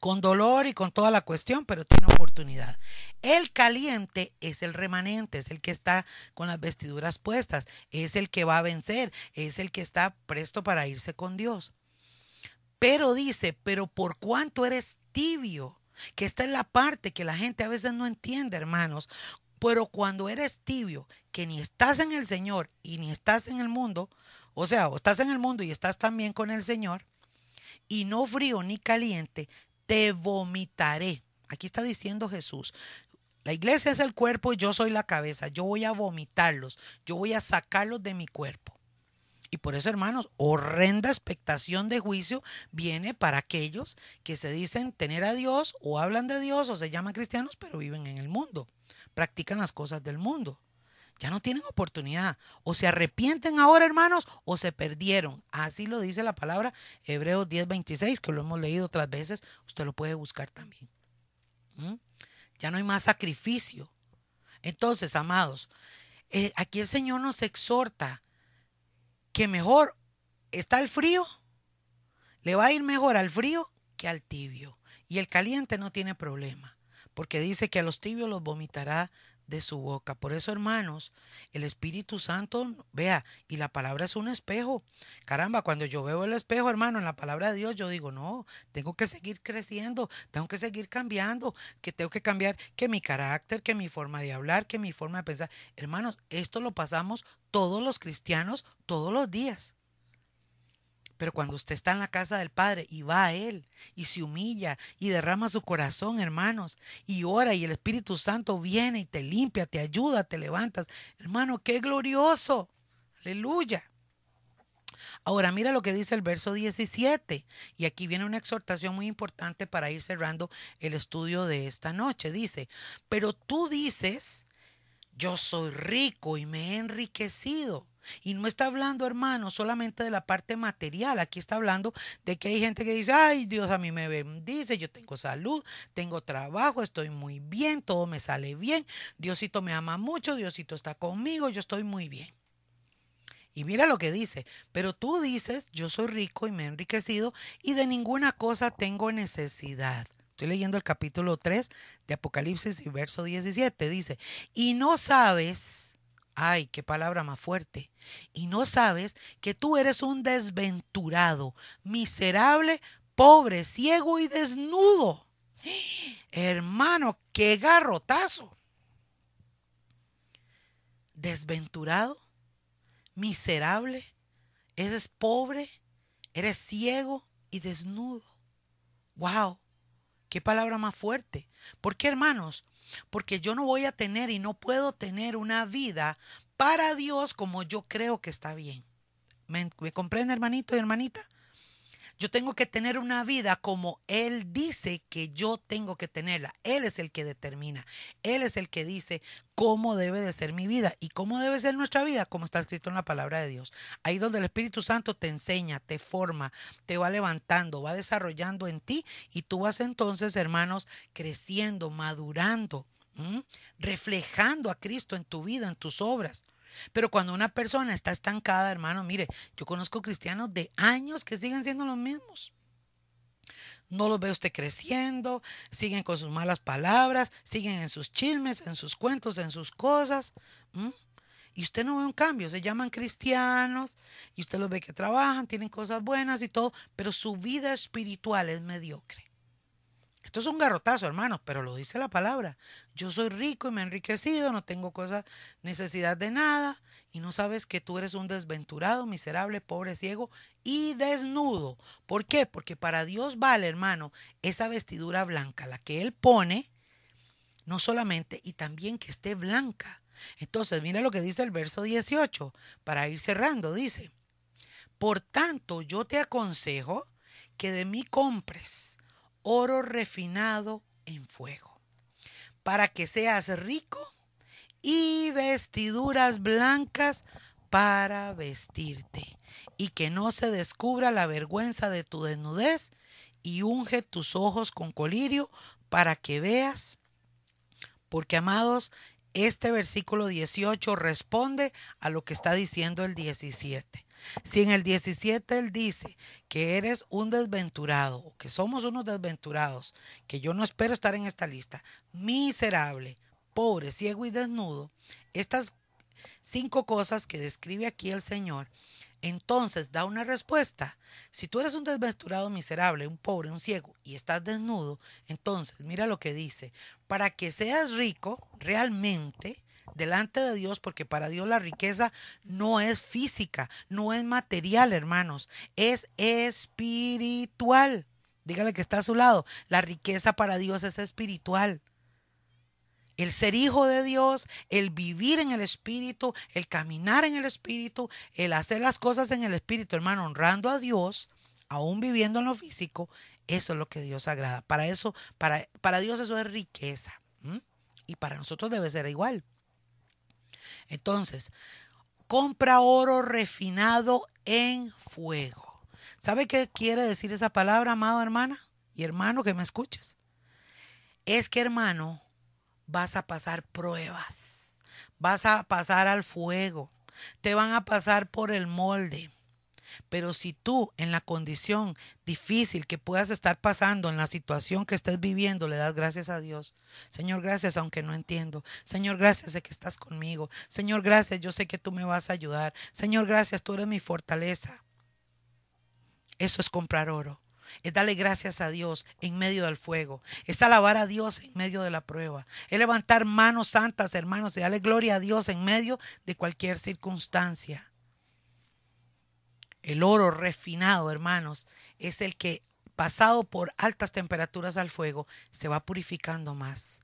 con dolor y con toda la cuestión, pero tiene oportunidad. El caliente es el remanente, es el que está con las vestiduras puestas, es el que va a vencer, es el que está presto para irse con Dios. Pero dice, pero por cuanto eres tibio, que esta es la parte que la gente a veces no entiende, hermanos, pero cuando eres tibio, que ni estás en el Señor y ni estás en el mundo, o sea, o estás en el mundo y estás también con el Señor, y no frío ni caliente, te vomitaré. Aquí está diciendo Jesús. La iglesia es el cuerpo y yo soy la cabeza. Yo voy a vomitarlos. Yo voy a sacarlos de mi cuerpo. Y por eso, hermanos, horrenda expectación de juicio viene para aquellos que se dicen tener a Dios o hablan de Dios o se llaman cristianos, pero viven en el mundo, practican las cosas del mundo ya no tienen oportunidad. O se arrepienten ahora, hermanos, o se perdieron. Así lo dice la palabra Hebreos 10:26, que lo hemos leído otras veces. Usted lo puede buscar también. ¿Mm? Ya no hay más sacrificio. Entonces, amados, eh, aquí el Señor nos exhorta que mejor está el frío, le va a ir mejor al frío que al tibio. Y el caliente no tiene problema, porque dice que a los tibios los vomitará de su boca. Por eso, hermanos, el Espíritu Santo, vea, y la palabra es un espejo. Caramba, cuando yo veo el espejo, hermano, en la palabra de Dios, yo digo, no, tengo que seguir creciendo, tengo que seguir cambiando, que tengo que cambiar que mi carácter, que mi forma de hablar, que mi forma de pensar. Hermanos, esto lo pasamos todos los cristianos todos los días. Pero cuando usted está en la casa del Padre y va a Él y se humilla y derrama su corazón, hermanos, y ora y el Espíritu Santo viene y te limpia, te ayuda, te levantas, hermano, qué glorioso. Aleluya. Ahora mira lo que dice el verso 17. Y aquí viene una exhortación muy importante para ir cerrando el estudio de esta noche. Dice, pero tú dices, yo soy rico y me he enriquecido y no está hablando, hermano, solamente de la parte material. Aquí está hablando de que hay gente que dice, ay, Dios a mí me bendice, yo tengo salud, tengo trabajo, estoy muy bien, todo me sale bien, Diosito me ama mucho, Diosito está conmigo, yo estoy muy bien. Y mira lo que dice, pero tú dices, yo soy rico y me he enriquecido y de ninguna cosa tengo necesidad. Estoy leyendo el capítulo 3 de Apocalipsis y verso 17. Dice, y no sabes Ay, qué palabra más fuerte. Y no sabes que tú eres un desventurado, miserable, pobre, ciego y desnudo. Hermano, qué garrotazo. Desventurado, miserable, eres pobre, eres ciego y desnudo. Wow, qué palabra más fuerte. ¿Por qué, hermanos? Porque yo no voy a tener y no puedo tener una vida para Dios como yo creo que está bien. ¿Me, comprende, hermanito y hermanita? Yo tengo que tener una vida como Él dice que yo tengo que tenerla. Él es el que determina. Él es el que dice cómo debe de ser mi vida y cómo debe ser nuestra vida, como está escrito en la palabra de Dios. Ahí donde el Espíritu Santo te enseña, te forma, te va levantando, va desarrollando en ti y tú vas entonces, hermanos, creciendo, madurando, reflejando a Cristo en tu vida, en tus obras. Pero cuando una persona está estancada, hermano, mire, yo conozco cristianos de años que siguen siendo los mismos. No los ve usted creciendo, siguen con sus malas palabras, siguen en sus chismes, en sus cuentos, en sus cosas. Y usted no ve un cambio, se llaman cristianos y usted los ve que trabajan, tienen cosas buenas y todo, pero su vida espiritual es mediocre. Esto es un garrotazo, hermanos, pero lo dice la palabra. Yo soy rico y me he enriquecido, no tengo cosa, necesidad de nada, y no sabes que tú eres un desventurado, miserable, pobre, ciego y desnudo. ¿Por qué? Porque para Dios vale, hermano, esa vestidura blanca, la que Él pone, no solamente, y también que esté blanca. Entonces, mira lo que dice el verso 18, para ir cerrando, dice, por tanto, yo te aconsejo que de mí compres oro refinado en fuego, para que seas rico y vestiduras blancas para vestirte, y que no se descubra la vergüenza de tu desnudez, y unge tus ojos con colirio para que veas. Porque, amados, este versículo 18 responde a lo que está diciendo el 17. Si en el 17 él dice que eres un desventurado, que somos unos desventurados, que yo no espero estar en esta lista, miserable, pobre, ciego y desnudo, estas cinco cosas que describe aquí el Señor, entonces da una respuesta. Si tú eres un desventurado miserable, un pobre, un ciego y estás desnudo, entonces mira lo que dice, para que seas rico realmente, delante de Dios, porque para Dios la riqueza no es física, no es material, hermanos, es espiritual. Dígale que está a su lado. La riqueza para Dios es espiritual. El ser hijo de Dios, el vivir en el Espíritu, el caminar en el Espíritu, el hacer las cosas en el Espíritu, hermano, honrando a Dios, aún viviendo en lo físico, eso es lo que Dios agrada. Para eso, para, para Dios eso es riqueza. Y para nosotros debe ser igual. Entonces, compra oro refinado en fuego. ¿Sabe qué quiere decir esa palabra, amado hermana y hermano que me escuches? Es que, hermano, vas a pasar pruebas, vas a pasar al fuego, te van a pasar por el molde. Pero si tú en la condición difícil que puedas estar pasando, en la situación que estés viviendo, le das gracias a Dios. Señor, gracias aunque no entiendo. Señor, gracias de que estás conmigo. Señor, gracias, yo sé que tú me vas a ayudar. Señor, gracias, tú eres mi fortaleza. Eso es comprar oro. Es darle gracias a Dios en medio del fuego. Es alabar a Dios en medio de la prueba. Es levantar manos santas, hermanos, y darle gloria a Dios en medio de cualquier circunstancia. El oro refinado, hermanos, es el que pasado por altas temperaturas al fuego se va purificando más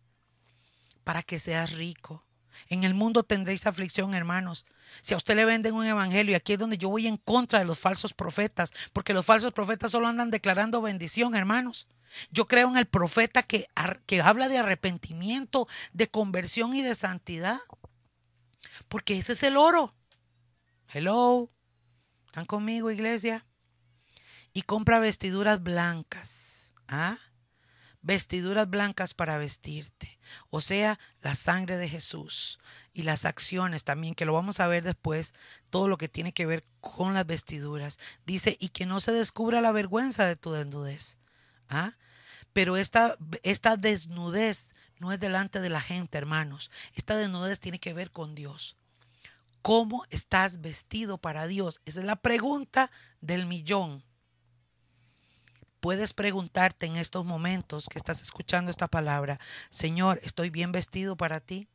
para que seas rico. En el mundo tendréis aflicción, hermanos. Si a usted le venden un evangelio, y aquí es donde yo voy en contra de los falsos profetas, porque los falsos profetas solo andan declarando bendición, hermanos. Yo creo en el profeta que, que habla de arrepentimiento, de conversión y de santidad. Porque ese es el oro. Hello. ¿Están conmigo, iglesia? Y compra vestiduras blancas. ¿Ah? Vestiduras blancas para vestirte. O sea, la sangre de Jesús. Y las acciones también, que lo vamos a ver después, todo lo que tiene que ver con las vestiduras. Dice, y que no se descubra la vergüenza de tu desnudez. ¿Ah? Pero esta, esta desnudez no es delante de la gente, hermanos. Esta desnudez tiene que ver con Dios. ¿Cómo estás vestido para Dios? Esa es la pregunta del millón. Puedes preguntarte en estos momentos que estás escuchando esta palabra, Señor, ¿estoy bien vestido para ti?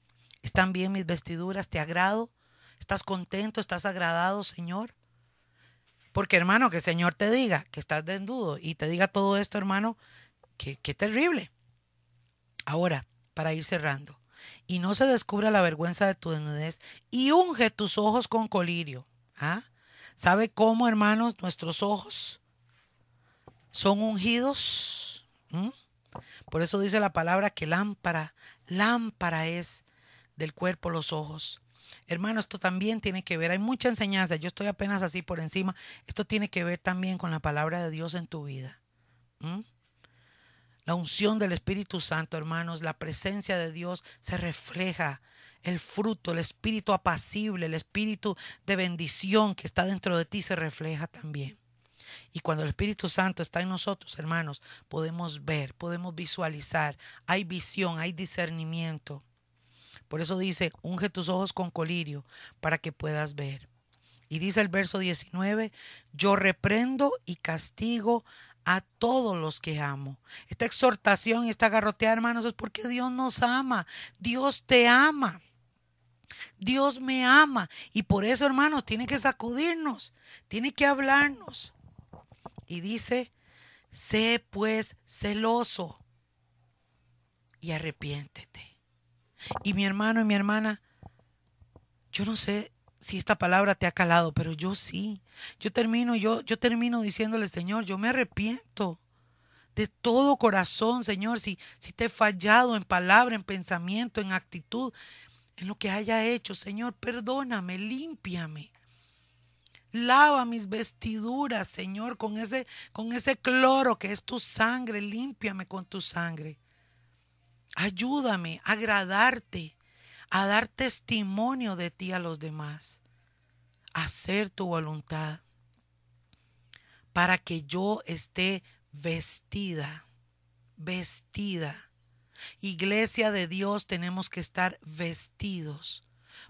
¿Están bien mis vestiduras? ¿Te agrado? ¿Estás contento? ¿Estás agradado, Señor? Porque hermano, que el Señor te diga que estás desnudo y te diga todo esto, hermano, qué, terrible. Ahora, para ir cerrando, y no se descubra la vergüenza de tu desnudez y unge tus ojos con colirio. ¿Ah? ¿Sabe cómo, hermanos, nuestros ojos son ungidos? ¿Mm? Por eso dice la palabra que lámpara, lámpara es del cuerpo los ojos. Hermano, esto también tiene que ver, hay mucha enseñanza, yo estoy apenas así por encima, esto tiene que ver también con la palabra de Dios en tu vida. ¿Mm? La unción del Espíritu Santo, hermanos, la presencia de Dios se refleja. El fruto, el espíritu apacible, el espíritu de bendición que está dentro de ti se refleja también. Y cuando el Espíritu Santo está en nosotros, hermanos, podemos ver, podemos visualizar. Hay visión, hay discernimiento. Por eso dice, unge tus ojos con colirio para que puedas ver. Y dice el verso 19, yo reprendo y castigo a todos los que amo. Esta exhortación y esta garrotea, hermanos, es porque Dios nos ama. Dios te ama. Dios me ama. Y por eso, hermanos, tiene que sacudirnos, tiene que hablarnos. Y dice, sé pues celoso y arrepiéntete. Y mi hermano y mi hermana, yo no sé si esta palabra te ha calado, pero yo sí. Yo termino, yo, yo termino diciéndole, Señor, yo me arrepiento de todo corazón, Señor, si, si te he fallado en palabra, en pensamiento, en actitud, en lo que haya hecho, Señor, perdóname, límpiame. Lava mis vestiduras, Señor, con ese, con ese cloro que es tu sangre, límpiame con tu sangre. Ayúdame a agradarte a dar testimonio de ti a los demás, a hacer tu voluntad, para que yo esté vestida, vestida. Iglesia de Dios tenemos que estar vestidos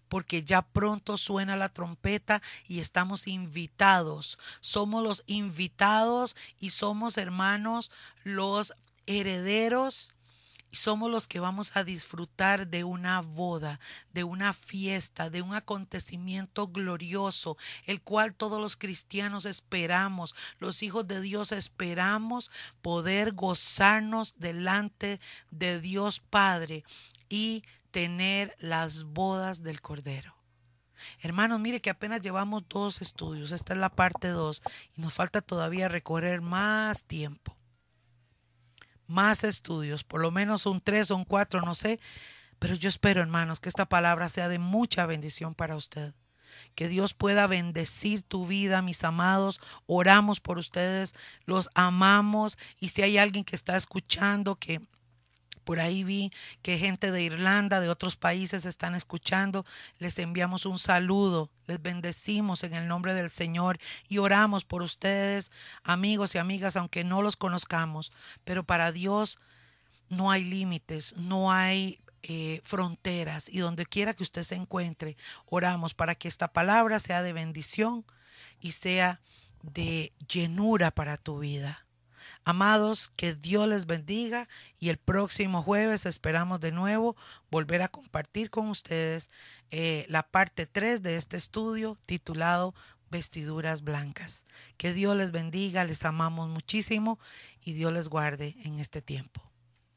porque ya pronto suena la trompeta y estamos invitados. Somos los invitados y somos hermanos los herederos somos los que vamos a disfrutar de una boda, de una fiesta, de un acontecimiento glorioso, el cual todos los cristianos esperamos, los hijos de Dios esperamos poder gozarnos delante de Dios Padre y tener las bodas del Cordero. Hermanos, mire que apenas llevamos dos estudios, esta es la parte dos y nos falta todavía recorrer más tiempo más estudios, por lo menos un tres o un cuatro, no sé. Pero yo espero, hermanos, que esta palabra sea de mucha bendición para usted. Que Dios pueda bendecir tu vida, mis amados. Oramos por ustedes, los amamos. Y si hay alguien que está escuchando que Por ahí vi que gente de Irlanda, de otros países están escuchando. Les enviamos un saludo, les bendecimos en el nombre del Señor y oramos por ustedes, amigos y amigas, aunque no los conozcamos. Pero para Dios no hay límites, no hay eh, fronteras y donde quiera que usted se encuentre, oramos para que esta palabra sea de bendición y sea de llenura para tu vida. Amados, que Dios les bendiga y el próximo jueves esperamos de nuevo volver a compartir con ustedes eh, la parte 3 de este estudio titulado Vestiduras Blancas. Que Dios les bendiga, les amamos muchísimo y Dios les guarde en este tiempo.